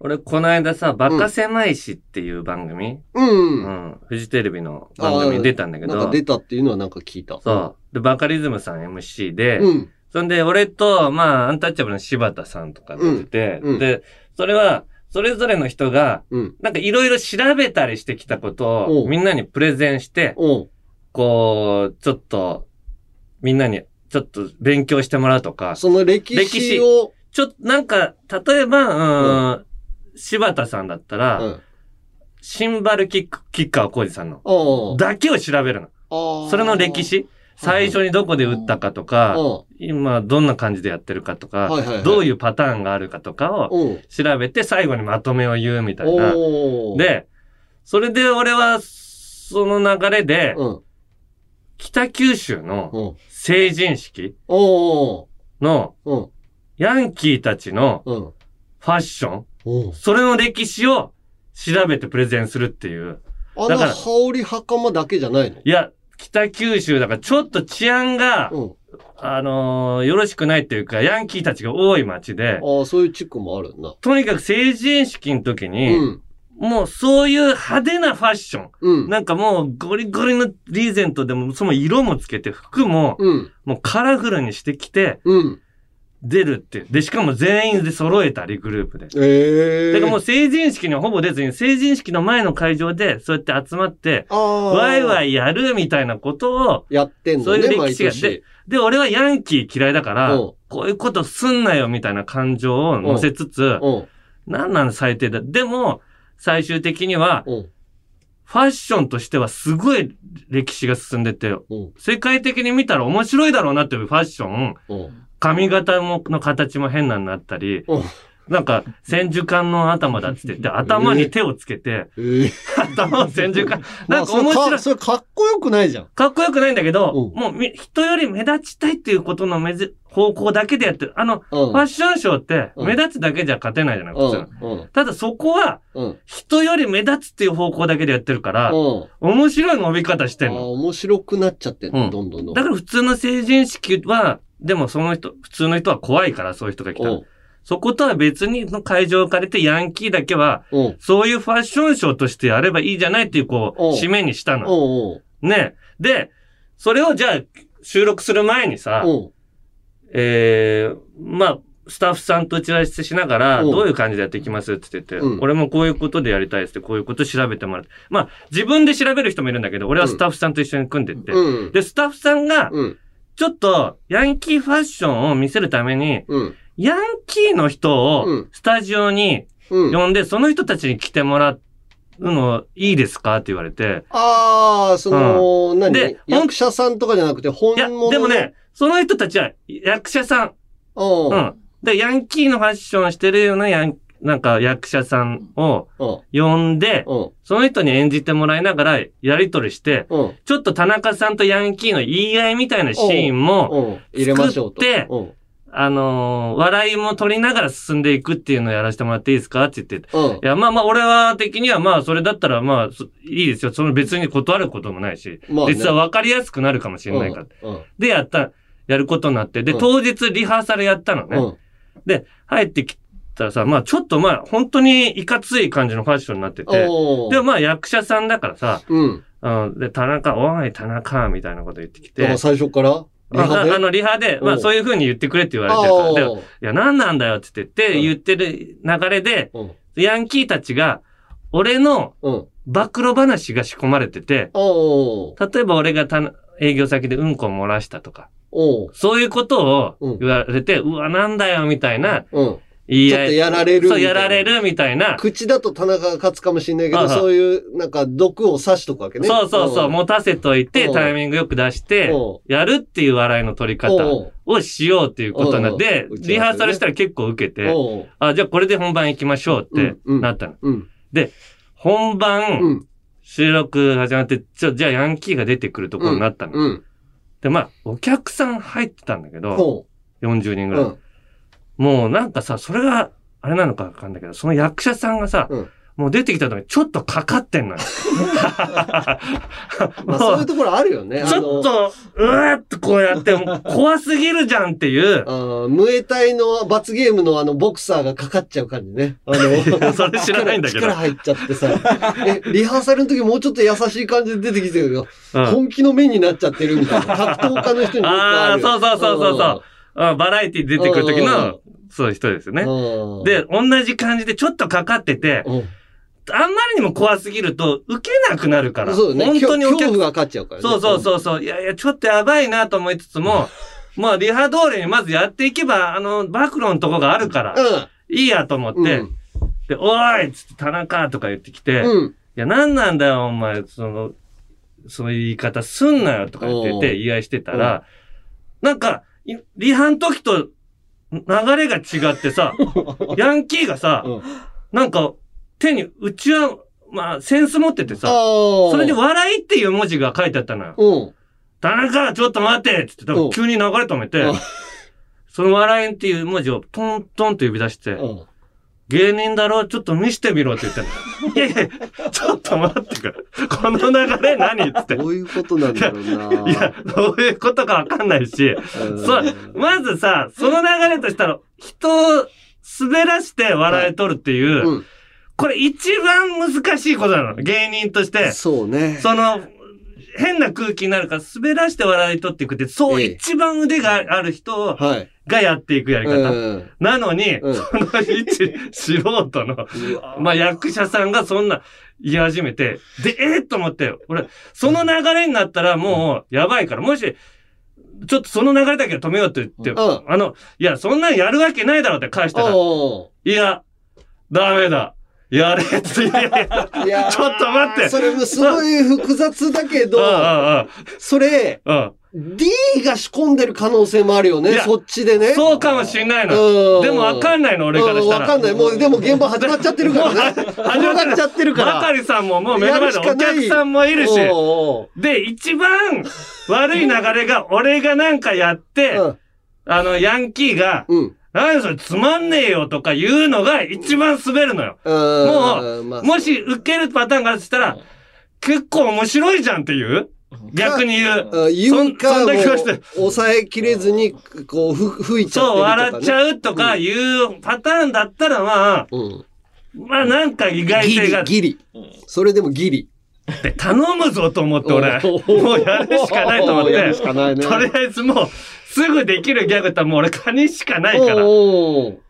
俺、この間さ、バカ狭いしっていう番組、う。うん。ん、フジテレビの番組に出たんだけど。なんか、出たっていうのはなんか聞いた。そう。で、バカリズムさん MC で、うん。そんで、俺と、まあ、アンタッチャブルの柴田さんとか出てて、うん。うん。で、それは、それぞれの人が、うん。なんかいろいろ調べたりしてきたことを、おう。みんなにプレゼンして、おう。こう、ちょっと、みんなに、ちょっと勉強してもらうとか、その歴史を、ちょっと、なんか、例えば、うん、柴田さんだったら、うん。シンバルキック、キッカー浩二さんの、だけを調べるの。それの歴史最初にどこで打ったかとか、う今どんな感じでやってるかとか、どういうパターンがあるかとかを。調べて最後にまとめを言うみたいな。で、それで俺は、その流れで、うん。北九州のうん。成人式。のうん。ヤンキーたちのうん。ファッション、うん。それの歴史を調べてプレゼンするっていう。あの、だから羽織袴だけじゃないの？いや、北九州だからちょっと治安が、うん。あのーよろしくないっていうか、ヤンキーたちが多い街で、ああ、そういう地区もあるんだ。とにかく成人式の時に、うん。もうそういう派手なファッション。うん。なんかもうゴリゴリのリーゼントでも、その色もつけて、服も、うん。もうカラフルにしてきて、うん。出るって。で、しかも全員で揃えたり、グループで。ええー。だからもう成人式にはほぼ出ずに、成人式の前の会場で、そうやって集まって。ワイワイやるみたいなことを、やってんのね、そういう歴毎史が年。で、俺はヤンキー嫌いだから、うんこういうことすんなよみたいな感情を乗せつつ、うん。なんなん最低だ。でも、最終的には、うん。ファッションとしてはすごい歴史が進んでて、うん。世界的に見たら面白いだろうなっていうファッション、うん。髪型もの形も変なになったり、うん。なんか、千手観の頭だっつってて、頭に手をつけて、ええ頭を千手観、なんかまあ面白い。それかそれかっこよくないじゃん。かっこよくないんだけど、うんもうみ人より目立ちたいっていうことの目ぜ方向だけでやってる。あの、うん。ファッションショーってうん目立つだけじゃ勝てないじゃない、普通。うん。うん。ただそこはうん。人より目立つっていう方向だけでやってるから、うん。面白い伸び方してんの。面白くなっちゃってんの、どんどんどん。だから普通の成人式は、でもその人、普通の人は怖いからそういう人が来た。そことは別にの会場を借りてヤンキーだけは、うん。そういうファッションショーとしてやればいいじゃないっていう、こう、うん締めにしたの。ね。で、それをじゃあ、収録する前にさ、うん。えー、まあ、スタッフさんと打ち合わせしながら、うんどういう感じでやっていきますって言ってて、うん俺もこういうことでやりたいですって、こういうこと調べてもらって。まあ、自分で調べる人もいるんだけど、俺はスタッフさんと一緒に組んでって。うん。で、スタッフさんが、うん。ちょっと、ヤンキーファッションを見せるために、うん。ヤンキーの人をうん、スタジオにうん。呼んで、その人たちに来てもらうのいいですか？って言われて、ああ、その、何？で役者さんとかじゃなくて本いや。でもね、その人たちは役者さん。うん。う。ん。で、ヤンキーのファッションしてるようなヤン、なんか役者さんをうん。呼んで、うん。その人に演じてもらいながらやりとりして、うん。ちょっと田中さんとヤンキーの言い合いみたいなシーンも、うん。入れましょうと。作ってうん。あのー笑いも取りながら進んでいくっていうのをやらせてもらっていいですか？って言って。うんい。や、まあまあ、俺は的にはまあ、それだったらまあ、そいいですよ。その別に断ることもないし、まあね実は分かりやすくなるかもしれないから。うん。うん。で、やった、やることになって、で、うん当日リハーサルやったのね。うん。で、入ってきたらさ、まあちょっとまあ本当にいかつい感じのファッションになってて、でもまあ役者さんだからさ、うん。うん、で、田中、おい、田中、みたいなこと言ってきて、最初から？リハで？ああの、リハで、まあそういう風に言ってくれって言われてるから、でいあや、何なんだよって言って、うん。言ってる流れで。ヤンキーたちが、俺のうん。暴露話が仕込まれてて、例えば俺がた営業先でうんこ漏らしたとか、そういうことをうん。言われて、うわ、なんだよ、みたいな。ちょっとやられるみたそう、やられるみたいな。口だと田中が勝つかもしれないけど、そういう、なんか、毒を刺しとくわけね。そうそうそう、ん持たせといて、うんタイミングよく出してうん、やるっていう笑いの取り方をしようっていうことになん、打ち合わせねリハーサルしたら結構受けて、あ、じゃあこれで本番行きましょうってなったの。うん。本う番、ん。収録始まって、ちょ、じゃあヤンキーが出てくるところになったの。うん。で、まあ、お客さん入ってたんだけど、ほ40人う。ぐらい。うん。もうなんかさ、それが、あれなのかわかんないけど、その役者さんがさ、うんもう出てきた時にちょっとかかってんのよ。まあそういうところあるよね。ちょっと、うわーっとこうやって、怖すぎるじゃんっていう。あの、ムエタイの罰ゲームのあの、ボクサーがかかっちゃう感じね。あの、それ知らないんだけど力力入っちゃってさ。え、リハーサルの時もうちょっと優しい感じで出てきてるけど、うん本気の目になっちゃってるみたいな。格闘家の人にああ。そうそうそうそうそう。うんバラエティ出てくる時の、そういう人ですよね。うん。で、同じ感じでちょっとかかってて、うん、あんまりにも怖すぎると、受けなくなるから。そうだね。本当にお客恐怖が勝っちゃうからね。そうそうそうそう。いやいや、ちょっとやばいなと思いつつも、まあ、リハ通りにまずやっていけば、あの、暴露のとこがあるから、いいやと思って、うんで、おーいっつって田中とか言ってきて、うん。うん。いや、なんなんだよ、お前、その、そういう言い方すんなよとか言ってて、言い合いしてたら、なんか、いリハの時と流れが違ってさ、ヤンキーがさ、うんなんか、手にうちは、まあ、センス持っててさ。それで笑いっていう文字が書いてあったのよ。うん。田中、ちょっと待ってっつって、急に流れ止めてうん、その笑いっていう文字をトントンと呼び出して、うん。芸人だろちょっと見してみろって言ったの。いやいや、ちょっと待ってくれ。この流れ何って。どういうことなんだろうな。いや、どういうことかわかんないし、うんそう、まずさ、その流れとしたら、人を滑らして笑い取るっていう、うん。これ一番難しいことなの。芸人として。そうね。その、変な空気になるから滑らして笑い取っていくって、そう、ええ一番腕がある人はい。がやっていくやり方。うん。なのに、うんその一素人の、まあ役者さんがそんな言い始めて、で、えー、と思って、俺、その流れになったらもうやばいから、もし、ちょっとその流れだけは止めようって言って、うんあの、いや、そんなんやるわけないだろうって返したら、いおや、ダメだ。やれって、いやちょっと待ってそれもすごい複雑だけど、うんそれ。D が仕込んでる可能性もあるよね。そっちでね。そうかもしんないの。うんでもわかんないの、俺からしたら。うんわかんない。もう、でも現場始まっちゃってるからね。始まっちゃってるから。ばかりさんももう目の前でお客さんもいるし。で、一番悪い流れが、俺がなんかやって、うんあの、ヤンキーが、うん。何それつまんねえよとか言うのが一番滑るのよ。もうまあもし受けるパターンがあるとしたら、結構面白いじゃんっていう？逆に言う。うん言うか、そんそんもな気がしてう、抑えきれずに、こう、ふ、吹いちゃってそう、るとか、ね。笑っちゃうとかいうパターンだったら、まあ、うん。まあなんか意外ギ性がリ、ギリ。それでもギリ。って頼むぞと思って俺、もうやるしかないと思っやるて、しかないね。とりあえずもう、すぐできるギャグってもう俺カニしかないから、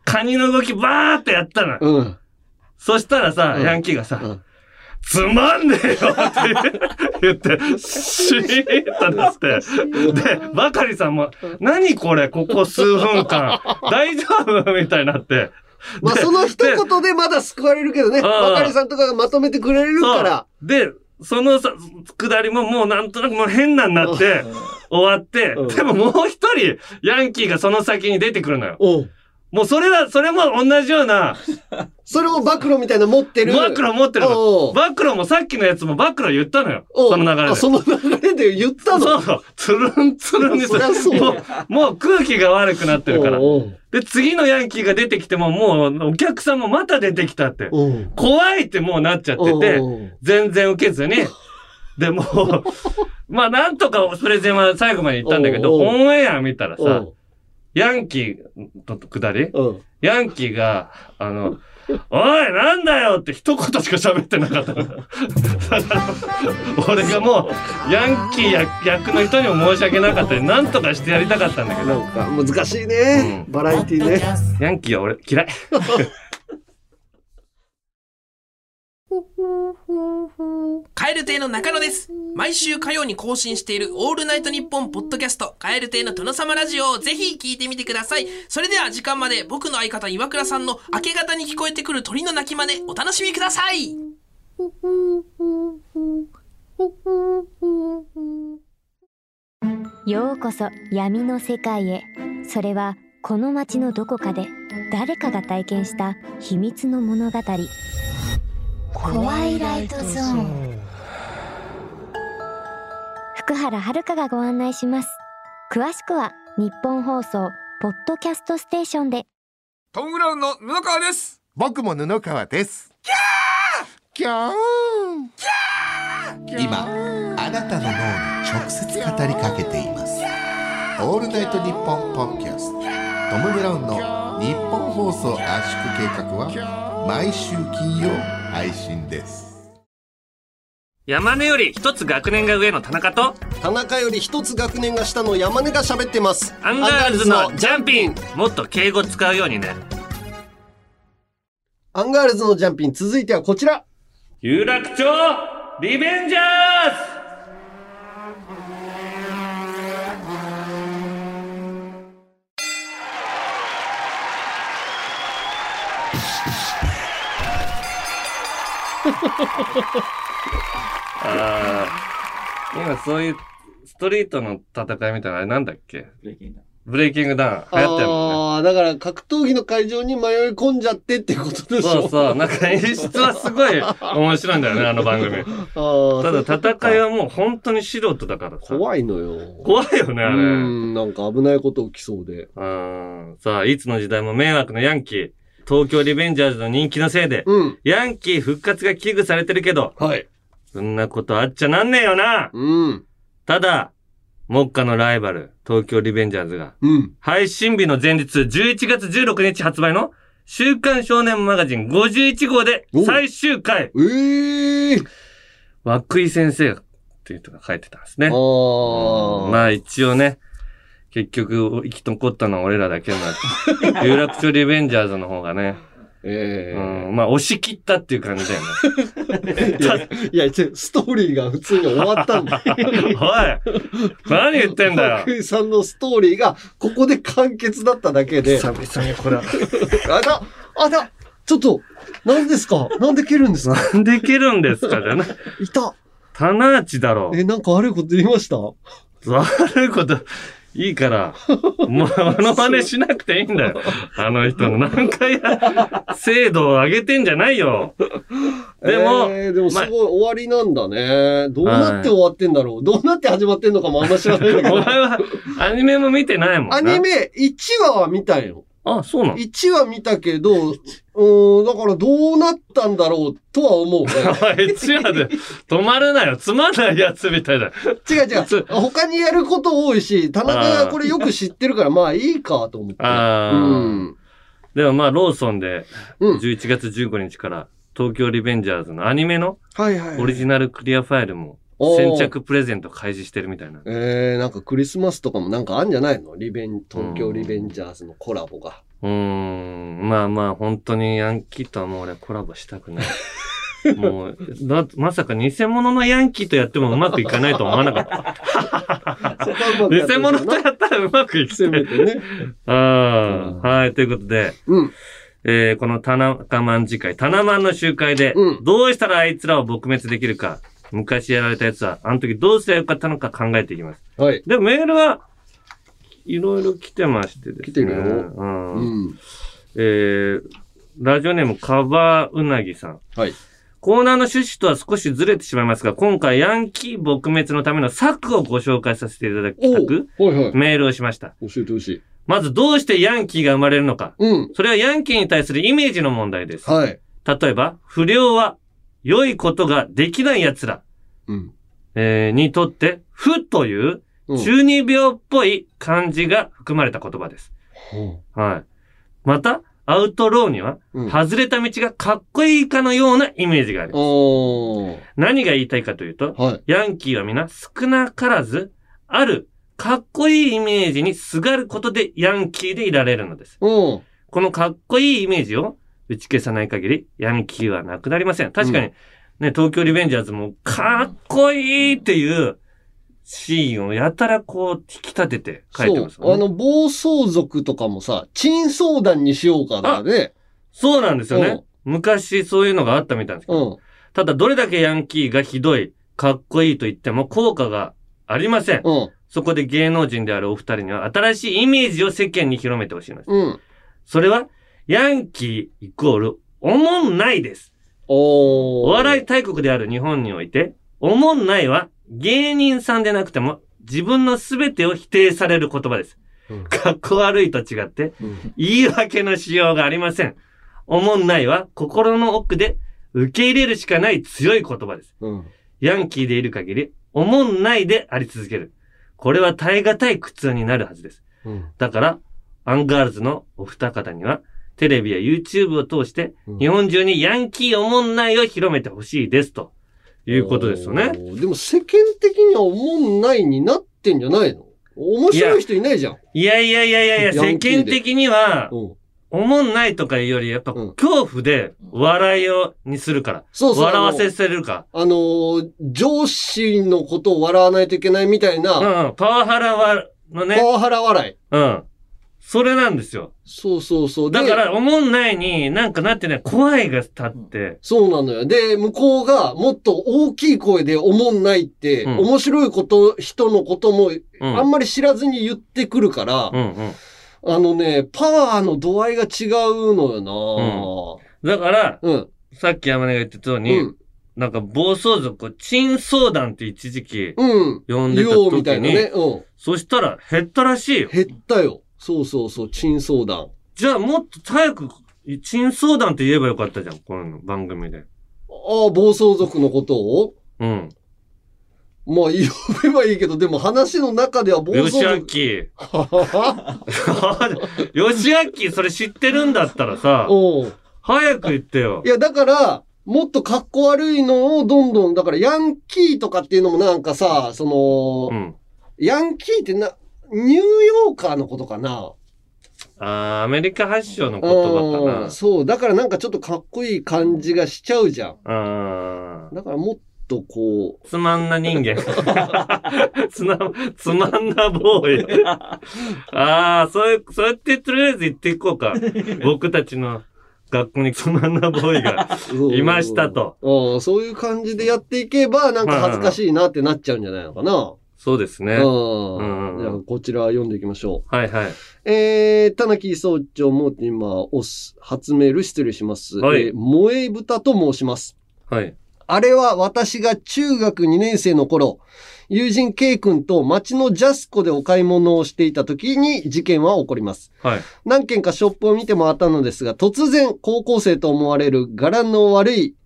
カニの動きバーってやったの。うん。そしたらさ、うんヤンキーがさ、うんつまんねえよって言って、シーッとなって、で、バカリさんも、何これ、ここ数分間、大丈夫？みたいになって。まあ、でその一で言でまだ救われるけどね。んばかりさんとかがまとめてくれるから。で、そのさ、下りももうなんとなくもう変なになって、終わってうん、でももう一人、ヤンキーがその先に出てくるのよ。もうそれは、それも同じような、それも暴露みたいなの持ってる。暴露持ってるの。暴露もさっきのやつも暴露言ったのよ。その流れで。あその流れで言ったの？そう、つるんつるんにそりゃそうもう、もう空気が悪くなってるから。で、次のヤンキーが出てきても、もう、お客さんもまた出てきたって。怖いってもうなっちゃってて全然受けずに。で、もう、まあ、なんとかプレゼンは最後まで言ったんだけど、オンエア見たらさ、ヤンキーと下り？うん。ヤンキーが、あの、おい、なんだよって一言しか喋ってなかった。か ら俺がもう、ヤンキーや役の人にも申し訳なかった。り、なんとかしてやりたかったんだけど、なんか難しいね。バラエティね。ヤンキーは俺嫌い。カエル亭の中野です。毎週火曜に更新しているオールナイトニッポンポッドキャスト、カエル亭の殿様ラジオをぜひ聞いてみてください。それでは時間まで僕の相方岩倉さんの明け方に聞こえてくる鳥の鳴き真似お楽しみください。ようこそ闇の世界へそれはこの街のどこかで誰かが体験した秘密の物語ホワイライトゾーン。福原遥がご案内します。詳しくは日本放送ポッドキャストステーションで。トム・ブラウンの布川です。僕も布川です。今あなたの脳に直接語りかけています「オールナイトニッポン」ポッドキャスト。トム・ブラウンのニッポン放送圧縮計画は毎週金曜配信です。山根より一つ学年が上の田中と田中より一つ学年が下の山根が喋ってます。アンガールズのジャンピン。もっと敬語使うようにね。アンガールズのジャンピン続いてはこちら。有楽町リベンジャーああ、今そういうストリートの戦いみたいなあれなんだっけ？ブレイキングダウン。流行ってるもんね。ああ、だから格闘技の会場に迷い込んじゃってっていうことでしょそうそう。なんか演出はすごい面白いんだよね、あの番組。あーただ戦いはもう本当に素人だからさ。怖いのよ。怖いよね、あうれ。ん、なんか危ないこと起きそうで。うん。さあ、いつの時代も迷惑のヤンキー。東京リベンジャーズの人気のせいで、うん。ヤンキー復活が危惧されてるけど、はい。そんなことあっちゃなんねえよなうん。ただ、目下のライバル、東京リベンジャーズが、うん。配信日の前日、11月16日発売の、週刊少年マガジン51号でお最終回、ええー。涌井先生っていう人が書いてたんですね。ああ。まあ一応ね、結局生き残ったのは俺らだけになって、有楽町リベンジャーズの方がね、ええうん、まあ押し切ったっていう感じだよね。いや、いや、ストーリーが普通に終わったんだ。おい何言ってんだよ涌井さんのストーリーが、ここで完結だっただけで。久々にこれ。あだあだちょっと、何ですか？なんで蹴るんですか？なんで蹴るんですかじゃない。いた棚内だろ。え、なんか悪いこと言いました？悪いこと、いいから、もう、あの真似しなくていいんだよ。あの人の何回や、精度を上げてんじゃないよ。でも、えーでもすまごい終わりなんだね。どうなって終わってんだろう、どうなって始まってんのかもあんま知らないんだけど。お前はアニメも見てないもんな。アニメ1話は見たよ。あ、そうなの？1話見たけど、うーん、だからどうなったんだろうとは思うね。おい、一話で止まるなよ。つまんないやつみたいだ。違う違う。他にやること多いし、田中がこれよく知ってるから、まあいいかと思って。ああ、うん。でもまあ、ローソンで、うん11月15日から、東京リベンジャーズのアニメのオリジナルクリアファイルも、先着プレゼント開示してるみたいな。えー、なんかクリスマスとかもなんかあんじゃないのリベン、東京リベンジャーズのコラボが。うーん、まあまあ、本当にヤンキーとはもう俺コラボしたくない。もう、だ、まさか偽物のヤンキーとやってもうまくいかないと思わなかった。偽物とやったらうまくいく。せめてね。ああ、はい、ということで、うん。えー、この田中マン次回、タナマンの集会で、うんどうしたらあいつらを撲滅できるか、昔やられたやつは、あの時どうすればよかったのか考えていきます。はい。でもメールは、いろいろ来てましてですね。来てるようん。うん。えー、ラジオネームカバうなぎさん。はい。コーナーの趣旨とは少しずれてしまいますが、今回ヤンキー撲滅のための策をご紹介させていただきたく、はいはい。メールをしました。教えてほしい。まず、どうしてヤンキーが生まれるのか。うん。それはヤンキーに対するイメージの問題です。はい。例えば、不良は良いことができない奴ら、うん。えーにとって、不といううん中二病っぽい漢字が含まれた言葉です。ほはい。また、アウトローには、うん外れた道がかっこいいかのようなイメージがありう。ます。何が言いたいかというと、はい。ヤンキーは皆少なからず、あるかっこいいイメージにすがることでヤンキーでいられるのです。うん。このかっこいいイメージを打ち消さない限り、ヤンキーはなくなりません。確かに、うね、東京リベンジャーズも、かっこいいっていうシーンをやたらこう、引き立てて書いてますね。あの、暴走族とかもさ、珍相談にしようかだね。そうなんですよね。昔そういうのがあったみたいなんですけど。うん。ただ、どれだけヤンキーがひどい、かっこいいと言っても効果がありません。うん。そこで芸能人であるお二人には新しいイメージを世間に広めてほしいのです。うん。それは、ヤンキーイコール、おもんないです。おー。お笑い大国である日本において、おもんないは芸人さんでなくても自分の全てを否定される言葉です。うんかっこ悪いと違って、うん言い訳のしようがありません。おもんないは心の奥で受け入れるしかない強い言葉です。うん。ヤンキーでいる限り、おもんないであり続ける。これは耐え難い苦痛になるはずです。うん。だから、アンガールズのお二方には、テレビや YouTube を通して、日本中にヤンキーおもんないを広めてほしいです。ということですよね。でも世間的にはおもんないになってんじゃないの？面白い人いないじゃん。いやいやいやいやいや、世間的には、うん。おもんないとかいうより、やっぱ、恐怖で笑いを、にするから。そうそう笑わせせるか。あのー上司のことを笑わないといけないみたいな。うん、パワハラは、のね。パワハラ笑い。うん。それなんですよ。そうそうそう。でだから、おもんないに、なんかなってね、怖いが立って。そうなのよ。で、向こうがもっと大きい声で思んないって、うん面白いこと、人のことも、んあんまり知らずに言ってくるから、うんうん。あのね、パワーの度合いが違うのよな、だから、うんさっき山根が言ってたように、うんなんか暴走族を珍相談って一時期、うん。呼んでた言おうみた時に、いなね。うん。そしたら減ったらしいよ。減ったよ。そうそうそう、珍相談。じゃあもっと早く、珍相談って言えばよかったじゃん、この番組で。ああ、暴走族のことを？うん。まあ、呼べばいいけど、でも話の中では暴走よしあ族。き。よしあき、それ知ってるんだったらさ、早く言ってよい。や、だから、もっと格好悪いのをどんどん、だからヤンキーとかっていうのもなんかさ、その、ヤンキーってな、ニューヨーカーのことかなあーアメリカ発祥の言葉かうんそう、だからなんかちょっとかっこいい感じがしちゃうじゃん。な。あだからもっとこう。つまんな人間。つな、つまんなボーイ。ああ、そういう、そうやってとりあえず言っていこうか。僕たちの学校につまんなボーイがいましたと。うん、そういう感じでやっていけば、なんか恥ずかしいなってなっちゃうんじゃないのかな。そうですね。うん。じゃあ、こちら読んでいきましょう。はいはい。えー、田中総長も今、おす、初メール失礼します。はいえー萌え豚と申します。はい。あれは私が中学2年生の頃、友人 K 君と街のジャスコでお買い物をしていた時に事件は起こります。はい。何軒かショップを見て回ったのですが、突然高校生と思われる柄の悪い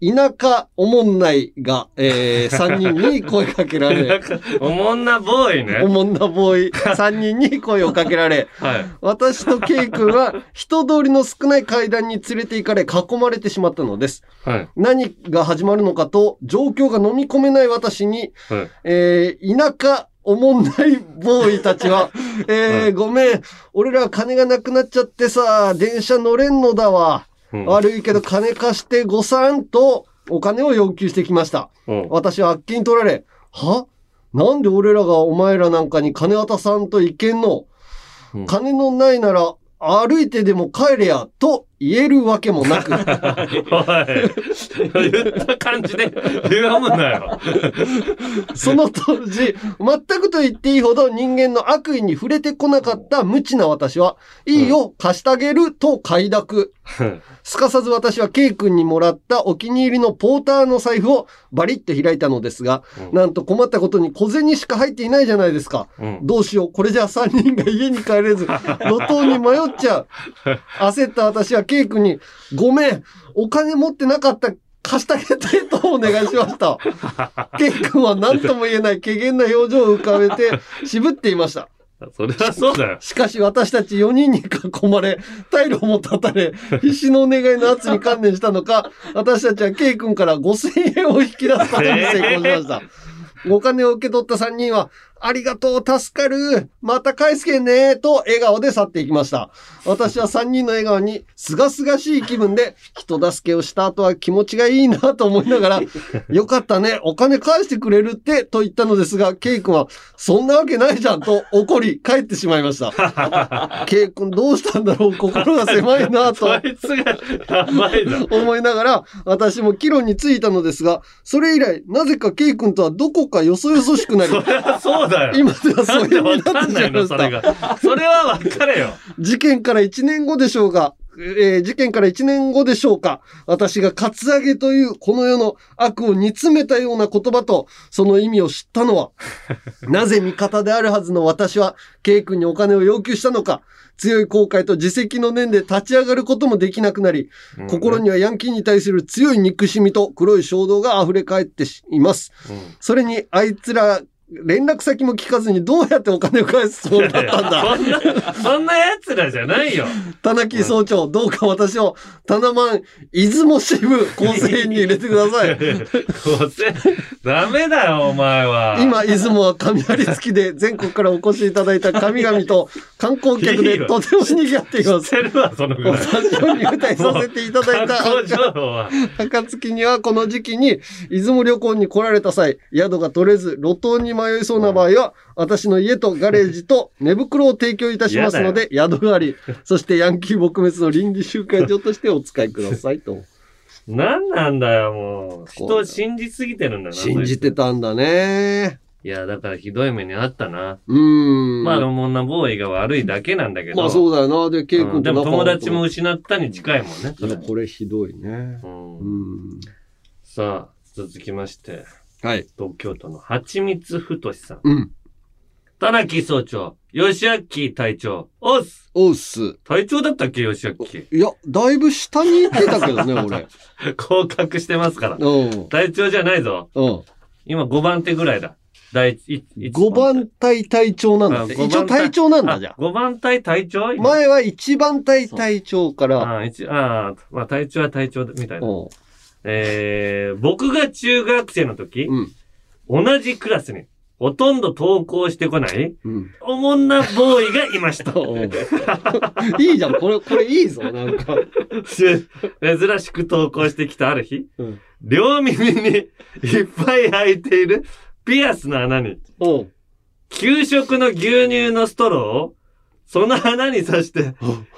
田舎おもんないが、えー、3人に声かけられ、おもんなボーイね。おもんなボーイ 3人に声をかけられ、はい。私と K 君は人通りの少ない階段に連れて行かれ囲まれてしまったのです。はい。何が始まるのかと状況が飲み込めない私に、はい。えー、田舎おもんないボーイたちは、えー、ごめん、俺ら金がなくなっちゃってさ、電車乗れんのだわ。うん。悪いけど金貸してごさんとお金を要求してきました。うん。私はあっけに取られ、は？なんで俺らがお前らなんかに金渡さんといけんの、金のないなら歩いてでも帰れや、と言えるわけもなく。おい。言った感じで読むなよ。その当時、全くと言っていいほど人間の悪意に触れてこなかった無知な私は、いいよ、貸してあげると快諾。すかさず私は K 君にもらったお気に入りのポーターの財布をバリって開いたのですが、なんと困ったことに小銭しか入っていないじゃないですか。うんどうしよう、これじゃあ3人が家に帰れず、路頭に迷っちゃう。焦った私は K 君に、ごめん、お金持ってなかった、貸してあげてとお願いしました。K 君は何とも言えない怪げな表情を浮かべて渋っていました。それはそうだよ。しかし私たち4人に囲まれ、退路も断たれ、必死のお願いの圧に観念したのか、私たちは K 君から5000円を引き出すことに成功しました。お金を受け取った3人は、ありがとう、助かる、また返すけんね、と笑顔で去っていきました。私は3人の笑顔に、すがすがしい気分で、人助けをした後は気持ちがいいなと思いながら、よかったね、お金返してくれるって、と言ったのですが、ケイ君は、そんなわけないじゃん、と怒り、帰ってしまいました。ケイ君どうしたんだろう、心が狭いなと。思いながら、私も帰路に着いたのですが、それ以来、なぜかケイ君とはどこかよそよそしくなり、それはそうだよ。今では疎遠になってしまいまなんでわかんないのそれ。が。それは分かれよ。事件から1年後でしょうが、えー事件から1年後でしょうか。私がカツアゲというこの世の悪を煮詰めたような言葉と、その意味を知ったのは、なぜ味方であるはずの私は、K 君にお金を要求したのか、強い後悔と自責の念で立ち上がることもできなくなり、心にはヤンキーに対する強い憎しみと黒い衝動が溢れ返っています。それに、あいつら、連絡先も聞かずにどうやってお金を返すつもりだったんだ？そんな、そんな奴らじゃないよ。田木総長、どうか私を、タナマン、出雲支部構成員に入れてください。構成、ダメだよ、お前は。今、出雲は雷付きで全国からお越しいただいた神々と観光客でとても賑わっています。知ってるわ、そのぐらい。私を入隊させていただいた。暁にはこの時期に出雲旅行に来られた際、宿が取れず路頭に迷いそうな場合は、私の家とガレージと寝袋を提供いたしますので、宿があり、そしてヤンキー撲滅の臨時集会所としてお使いくださいと。何なんだよ、もう。人を信じすぎてるんだな。信じてたんだね。いや、だからひどい目にあったな。うーん。まあ、ロモンナボーイが悪いだけなんだけど。まあそうだよな。で、ケイ君うんでも友達も失ったに近いもんね。いや、これひどいね。うんさあ、続きまして。はい。東京都のはちみつふとしさん。うん。田中総長、吉明隊長、おっすおっす。隊長だったっけ、吉明。いや、だいぶ下に行ってたけどね、俺。降格してますから。うん。隊長じゃないぞ。うん。今5番手ぐらいだ。第一、5番隊隊長なんだ。一応隊長なんだじゃ5番隊隊長？今前は1番隊隊長から。ああ、一、ああ、まあ隊長は隊長みたいな。えー、僕が中学生の時、同じクラスにほとんど登校してこない、おもん。なボーイがいました。いいじゃん、これ、これいいぞ、なんか。珍しく登校してきたある日、両耳にいっぱい開いているピアスの穴に、給食の牛乳のストローをその穴に刺して、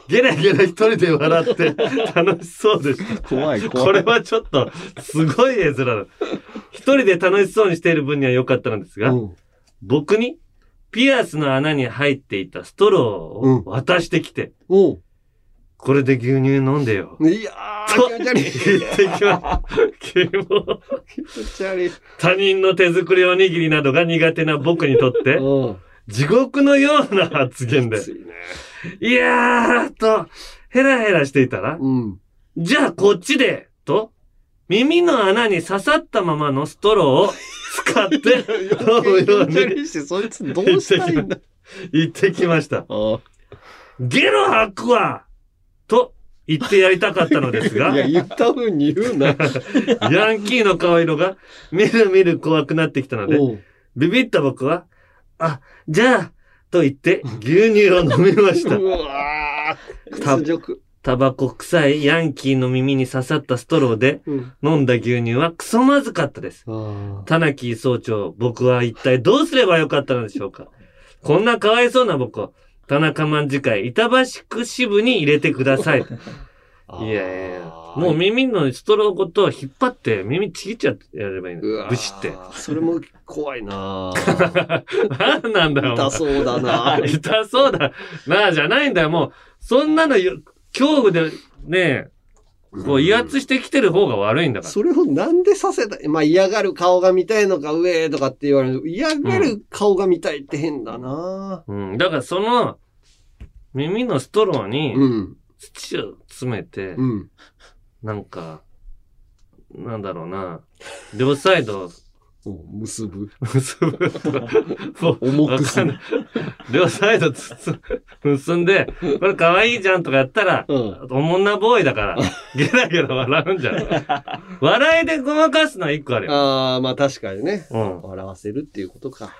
ゲラゲラ一人で笑って楽しそうでした。怖い、怖い。これはちょっと、すごい絵面だ。一人で楽しそうにしている分には良かったのですが、僕にピアスの穴に入っていたストローを渡してきて、これで牛乳飲んでよ。いやとー、気持ち悪い。言ってきます。気持ち悪い。他人の手作りおにぎりなどが苦手な僕にとって、地獄のような発言で、いやーと、ヘラヘラしていたら、じゃあこっちで、と、耳の穴に刺さったままのストローを使って飲むようにそいつどうしたいんだ？言ってきました。ゲロ吐くわと言ってやりたかったのですが、いや、言った風に言うな。ヤンキーの顔色がみるみる怖くなってきたので、ビビった僕は、あ、じゃあ、と言って牛乳を飲みました。うわ。タバコ臭いヤンキーの耳に刺さったストローで飲んだ牛乳はクソまずかったです。田中総長、僕は一体どうすればよかったのでしょうかこんなかわいそうな僕を、田中マン次回、板橋区支部に入れてください。いやいやいや、もう耳のストローごと引っ張って耳ちぎっちゃってやればいいの。ブシって。それも怖いなぁ何なんだよ。痛そうだな 痛そうだなあじゃないんだよ。もう、そんなのよ恐怖でね、こう威圧してきてる方が悪いんだから。それをなんでさせたい？まあ嫌がる顔が見たいのか、上とかって言われる。嫌がる顔が見たいって変だなうん。だからその、耳のストローにうん、土を詰めて、うん。なんか、なんだろうな、両サイド、結ぶ。結ぶとか、も う重くする両サイドつつ結んで、これ可愛いじゃんとかやったら、おもんなボーイだから、ゲラゲラ笑うんじゃない 笑いでごまかすのは一個あるよ。ああ、まあ確かにね。うん笑わせるっていうことか。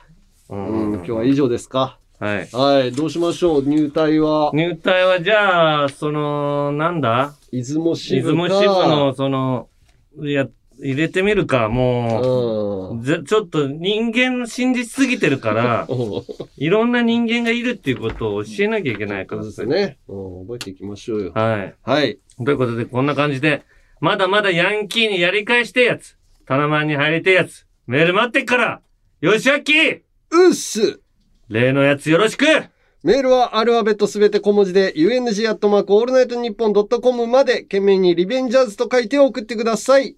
ううん、今日は以上ですか。はい。はい、どうしましょう、入隊は？入隊はじゃあ、その、なんだ？出雲支出部か。雲支部の、その、いや、入れてみるか、もう、ぜちょっと人間信じすぎてるから、いろんな人間がいるっていうことを教えなきゃいけないからですね。うん、覚えていきましょうよ。はい。はい。ということで、こんな感じで、まだまだヤンキーにやり返してえやつ、タナマンに入りてえやつ、メール待ってっから、よしあきうっす例のやつよろしくメールはアルファベットすべて小文字で UNG アットマークオールナイトニッポンドットコムまで件名にリベンジャーズと書いて送ってください。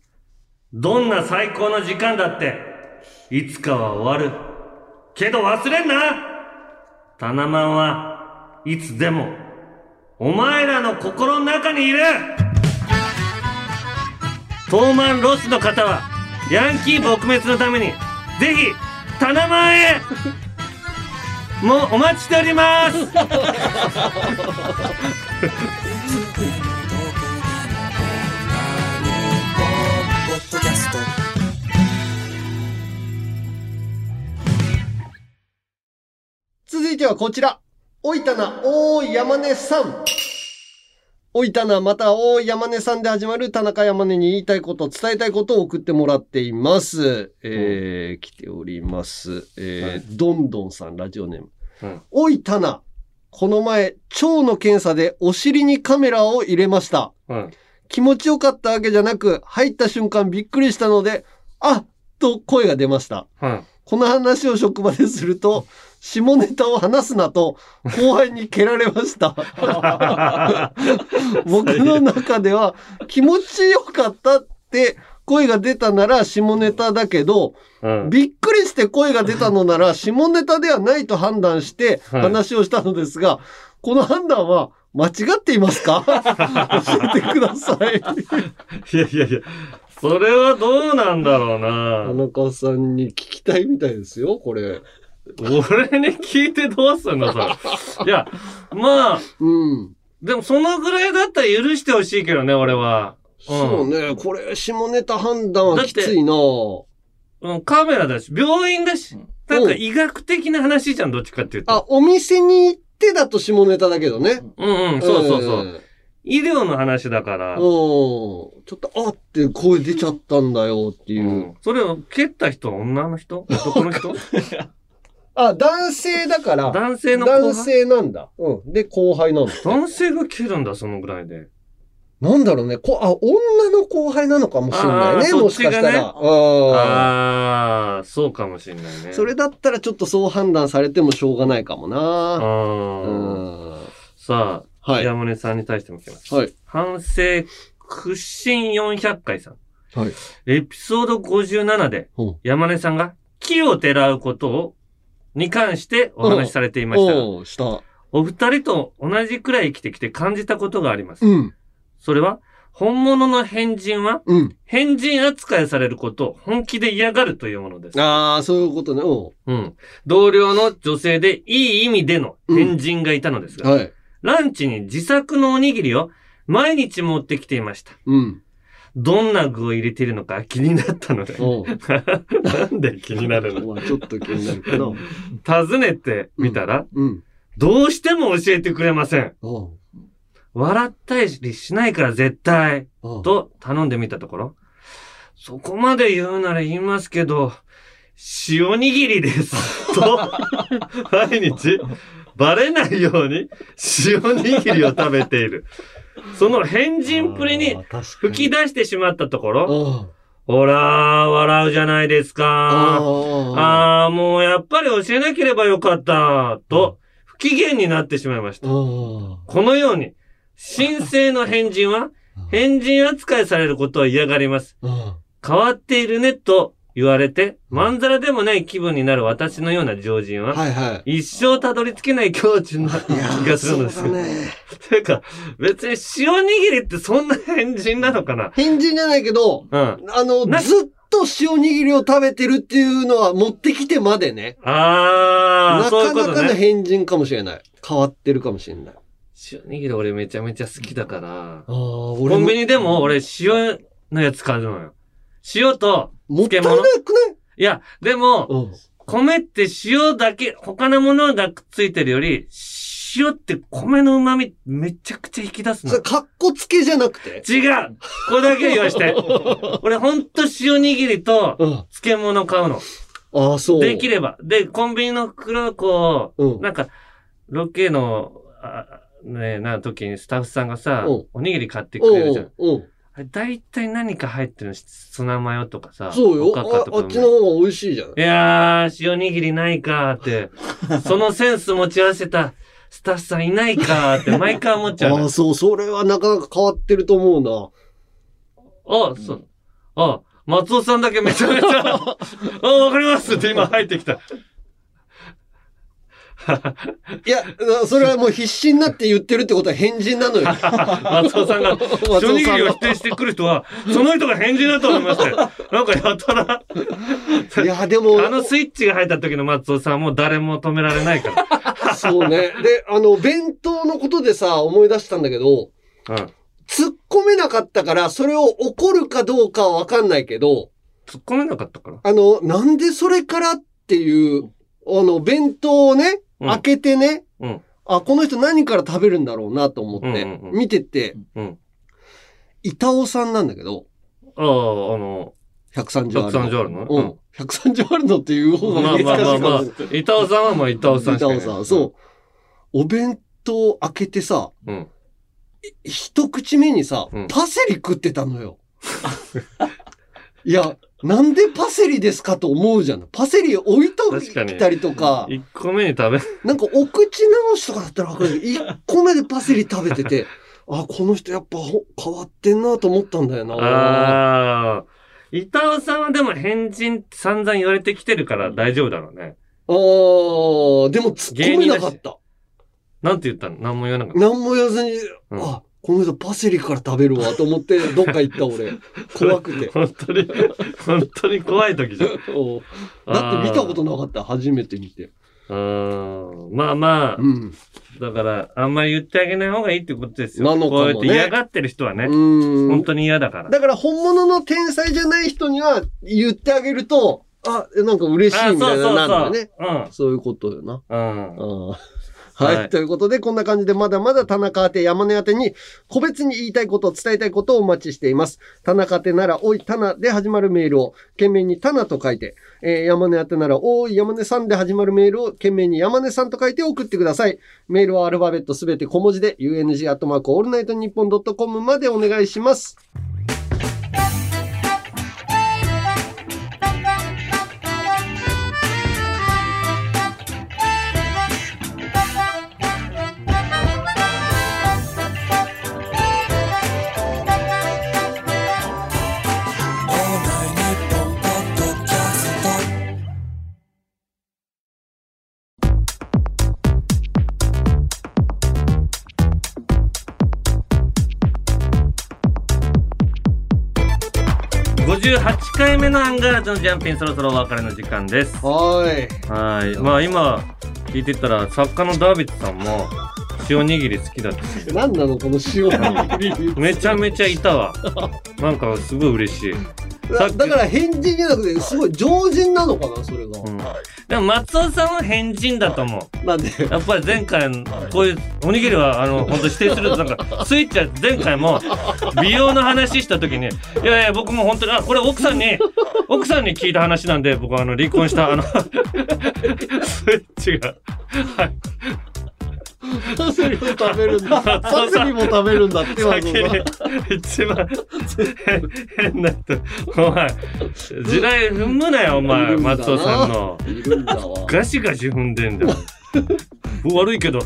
どんな最高の時間だって、いつかは終わる。けど忘れんな。タナマンはいつでも、お前らの心の中にいる。トーマンロスの方は、ヤンキー撲滅のために、ぜひ、タナマンへ。もうお待ちしております。いてはこちら。おいたな、おーい山根さん。おいたな、またおーい山根さんで始まる田中山根に言いたいこと、伝えたいことを送ってもらっています。えー、来ております。えー、どんどんさん、ラジオネーム。うんおいたな、この前、腸の検査でお尻にカメラを入れました。うん気持ちよかったわけじゃなく、入った瞬間びっくりしたので、あっと声が出ました。うんこの話を職場ですると、下ネタを話すなと後輩に蹴られました。僕の中では気持ちよかったって声が出たなら下ネタだけど、うんびっくりして声が出たのなら下ネタではないと判断してはい話をしたのですが、この判断は間違っていますか？教えてください。いやいやいや、それはどうなんだろうな田中さんに聞きたいみたいですよ、これ。俺に聞いてどうすんのそれ。いや、まあ、うん。でもそのぐらいだったら許してほしいけどね、俺は。そうね、これ、下ネタ判断はきついなうん、カメラだし、病院だし、なんか医学的な話じゃん、どっちかっていうと。あ、お店に行ってだと下ネタだけどね。うんうん、そうそうそう。ん医療の話だから。うん。ちょっと、あって声出ちゃったんだよっていう。それを蹴った人は女の人？男の人？あ、男性だから。男性の後輩？男性なんだ。うん。で、後輩なんだ。男性が蹴るんだ、そのぐらいで。なんだろうね。こあ、女の後輩なのかもしれないね。あーそもしかしたら。あああ、そうかもしれないね。ーそれだったらちょっとそう判断されてもしょうがないかもな。あーさあ、山根さんに対しても来てます。はい。反省屈伸400回さん。はい。エピソード57で、山根さんが木をてらうことを、に関してお話しされていました。おうした。お二人と同じくらい生きてきて感じたことがあります。うん。それは、本物の変人は、うん。変人扱いされることを本気で嫌がるというものです。ああ、そういうことね。うん。うん。同僚の女性でいい意味での変人がいたのですが、はい。ランチに自作のおにぎりを毎日持ってきていました。うん。どんな具を入れているのか気になったので。なんで気になるの？ちょっと気になるけど。尋ねてみたら、うん。どうしても教えてくれません。うん。笑ったりしないから絶対。うんと頼んでみたところ、そこまで言うなら言いますけど、塩握りです。と、毎日、バレないように塩握りを食べている。その変人プリに吹き出してしまったところ、ほら、笑うじゃないですか。ああ、もうやっぱり教えなければよかった。と、不機嫌になってしまいました。このように、神聖の変人は、変人扱いされることを嫌がります。変わっているねと言われて、まんざらでもない気分になる私のような常人は、はいはい。一生たどり着けない境地な気がするのですよ。てか、別に塩握りってそんな変人なのかな？変人じゃないけど、うん。あの、ずっと塩握りを食べてるっていうのは持ってきてまでね。ああ、なかなかのね。変人かもしれない。変わってるかもしれない。塩握り俺めちゃめちゃ好きだから。ココンビニでも俺塩のやつ買うのよ。塩と漬物。もったいなくない？いや、でも、米って塩だけ、他のものがくっついてるより、塩って米の旨味めちゃくちゃ引き出すの。それ、かっこつけじゃなくて？違うこれだけ言わして。俺ほんと塩握りと漬物買うの。ああ、そう。できれば。で、コンビニの袋こう、なんか、ロケの、あねな時にスタッフさんがさ、うんおにぎり買ってくれるじゃん。大体何か入ってるの？ツナマヨとかさ。そうよ。おかかとかああっちの方が美味しいじゃん。いやー、塩握りないかーって、そのセンス持ち合わせたスタッフさんいないかって毎回思っちゃうあ、。そう、それはなかなか変わってると思うな。あ、そう。あ、松尾さんだけめちゃめちゃ、あ、わかりますって今入ってきた。いや、それはもう必死になって言ってるってことは変人なのよ。松尾さんが、松尾さんが初握りを否定してくる人は、その人が変人だと思いましたよ。なんかやたら。いや、でも。あのスイッチが入った時の松尾さんも誰も止められないから。そうね。で、あの、弁当のことでさ、思い出したんだけど、うん。突っ込めなかったから、それを怒るかどうかはわかんないけど、突っ込めなかったから。あの、なんでそれからっていう、あの、弁当をね、うん開けてね、うん。あ、この人何から食べるんだろうなと思って、見てて、うん。板尾さんなんだけど、ああ、あの、130あるの。130あるの？うん。130あるのっていう方がまあまあまあまあ板尾さんはもう板尾さんし。板尾さん、そう。お弁当開けてさ、うん。一口目にさ、うんパセリ食ってたのよ。いや、なんでパセリですかと思うじゃん。パセリ置いといたりとか、1個目に食べ、なんかお口直しとかだったらわかる一個目でパセリ食べてて、あ、この人やっぱほ変わってんなと思ったんだよな。ああ。板尾さんはでも変人散々言われてきてるから大丈夫だろうね。あーでも突っ込めなかった。なんて言ったの？何も言わなかった。何も言わずに、うんあ、この人パセリから食べるわと思って、どっか行った俺。怖くて。本当に、本当に怖い時じゃん。だって見たことなかった、初めて見て。うん。まあまあ、うん。だから、あんまり言ってあげない方がいいってことですよ。なのかもねこうやって嫌がってる人はね、うん。本当に嫌だから。だから本物の天才じゃない人には言ってあげると、あ、なんか嬉しいみたいななるんだよね。あそういうことよな。うん。うんはい、はいということで、こんな感じでまだまだ田中宛て山根宛てに個別に言いたいこと、伝えたいことをお待ちしています。田中宛てなら、おい、田中で始まるメールを、件名に田中と書いて、えー山根宛てなら、おい、山根さんで始まるメールを、件名に山根さんと書いて送ってください。メールはアルファベットすべて小文字で、UNG アットマークオールナイトニッポンドットコムまでお願いします。回目のアンガールズのジャンピンそろそろお別れの時間です。ははい。まあ今、聞いてたら、作家のダービッドさんも、塩握り好きだってい。何なのこの塩握り。めちゃめちゃいたわ。なんかすごい嬉しい。だだから変人じゃなくて、すごい常人なのかな、それが。うん。でも松尾さんは変人だと思う。なんでやっぱり前回、こういう、おにぎりは、あの、本当指定すると、なんか、スイッチは前回も、美容の話した時に、いやいや、僕も本当に、あ、これ奥さんに、奥さんに聞いた話なんで、僕はあの、離婚した、あの、スイッチが、はい。パセリも食べるんだ。パセリも食べるんだって先に一番変変な人。お前地雷踏むなよお前松尾さんの。ガシガシ踏んでんだよ 悪いけど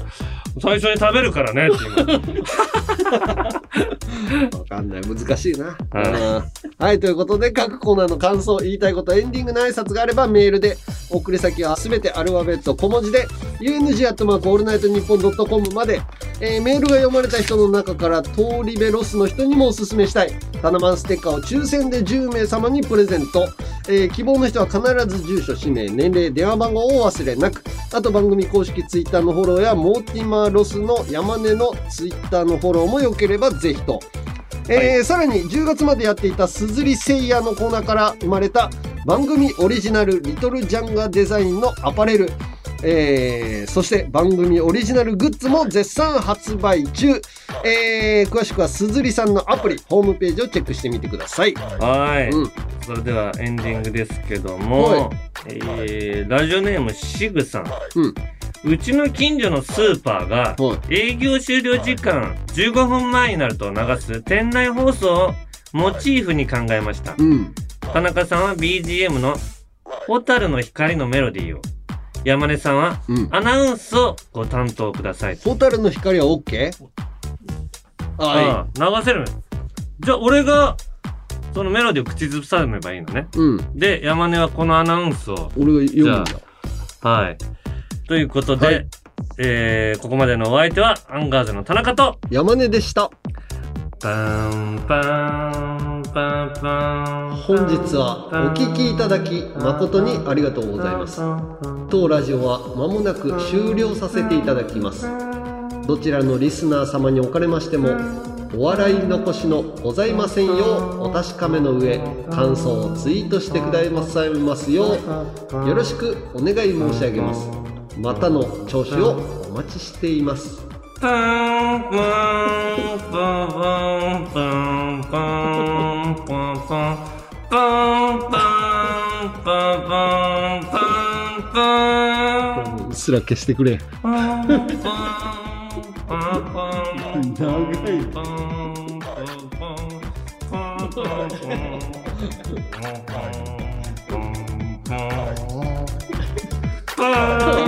最初に食べるからね わかんない。難しいな。はいうんはい。ということで、各コーナーの感想、言いたいこと、エンディングの挨拶があればメールで、送り先はすべてアルファベット小文字で、UNG アットマークオールナイトニッポンドットコムまで、えーメールが読まれた人の中から、通り部ロスの人にもおすすめしたい、タナマンステッカーを抽選で10名様にプレゼント。えー希望の人は必ず住所、氏名、年齢、電話番号をお忘れなく。あと番組公式ツイッターのフォローや、モーティマーロスの山根のツイッターのフォローも良ければぜひと。えーさらに10月までやっていたすずりせいやのコーナーから生まれた番組オリジナルリトルジャンガデザインのアパレル、えーそして番組オリジナルグッズも絶賛発売中、えー詳しくはすずりさんのアプリホームページをチェックしてみてください。はい、うん。それではエンディングですけども、はえーラジオネームシグさん、うんうちの近所のスーパーがは営業終了時間15分前になると流す店内放送をモチーフに考えましたうん田中さんは BGM の「蛍の光のメロディー」を山根さんはうんアナウンスをご担当ください。ホタルの光は OK? はああ流せるじゃあ俺がそのメロディーを口ずさめばいいのね。い。うん。で、山根はこのアナウンスを。俺が読むんだ。はい。ということで、はいえー、ここまでのお相手はアンガールズの田中と、山根でした。パンパンパンパン。本日はお聞きいただき誠にありがとうございます。当ラジオは間もなく終了させていただきます。どちらのリスナー様におかれましても、お笑い残しのございませんようお確かめの上、感想をツイートしてくださいますよう、よろしくお願い申し上げます。またの聴取をお待ちしています。うっすら消してくれ。長い。Bye.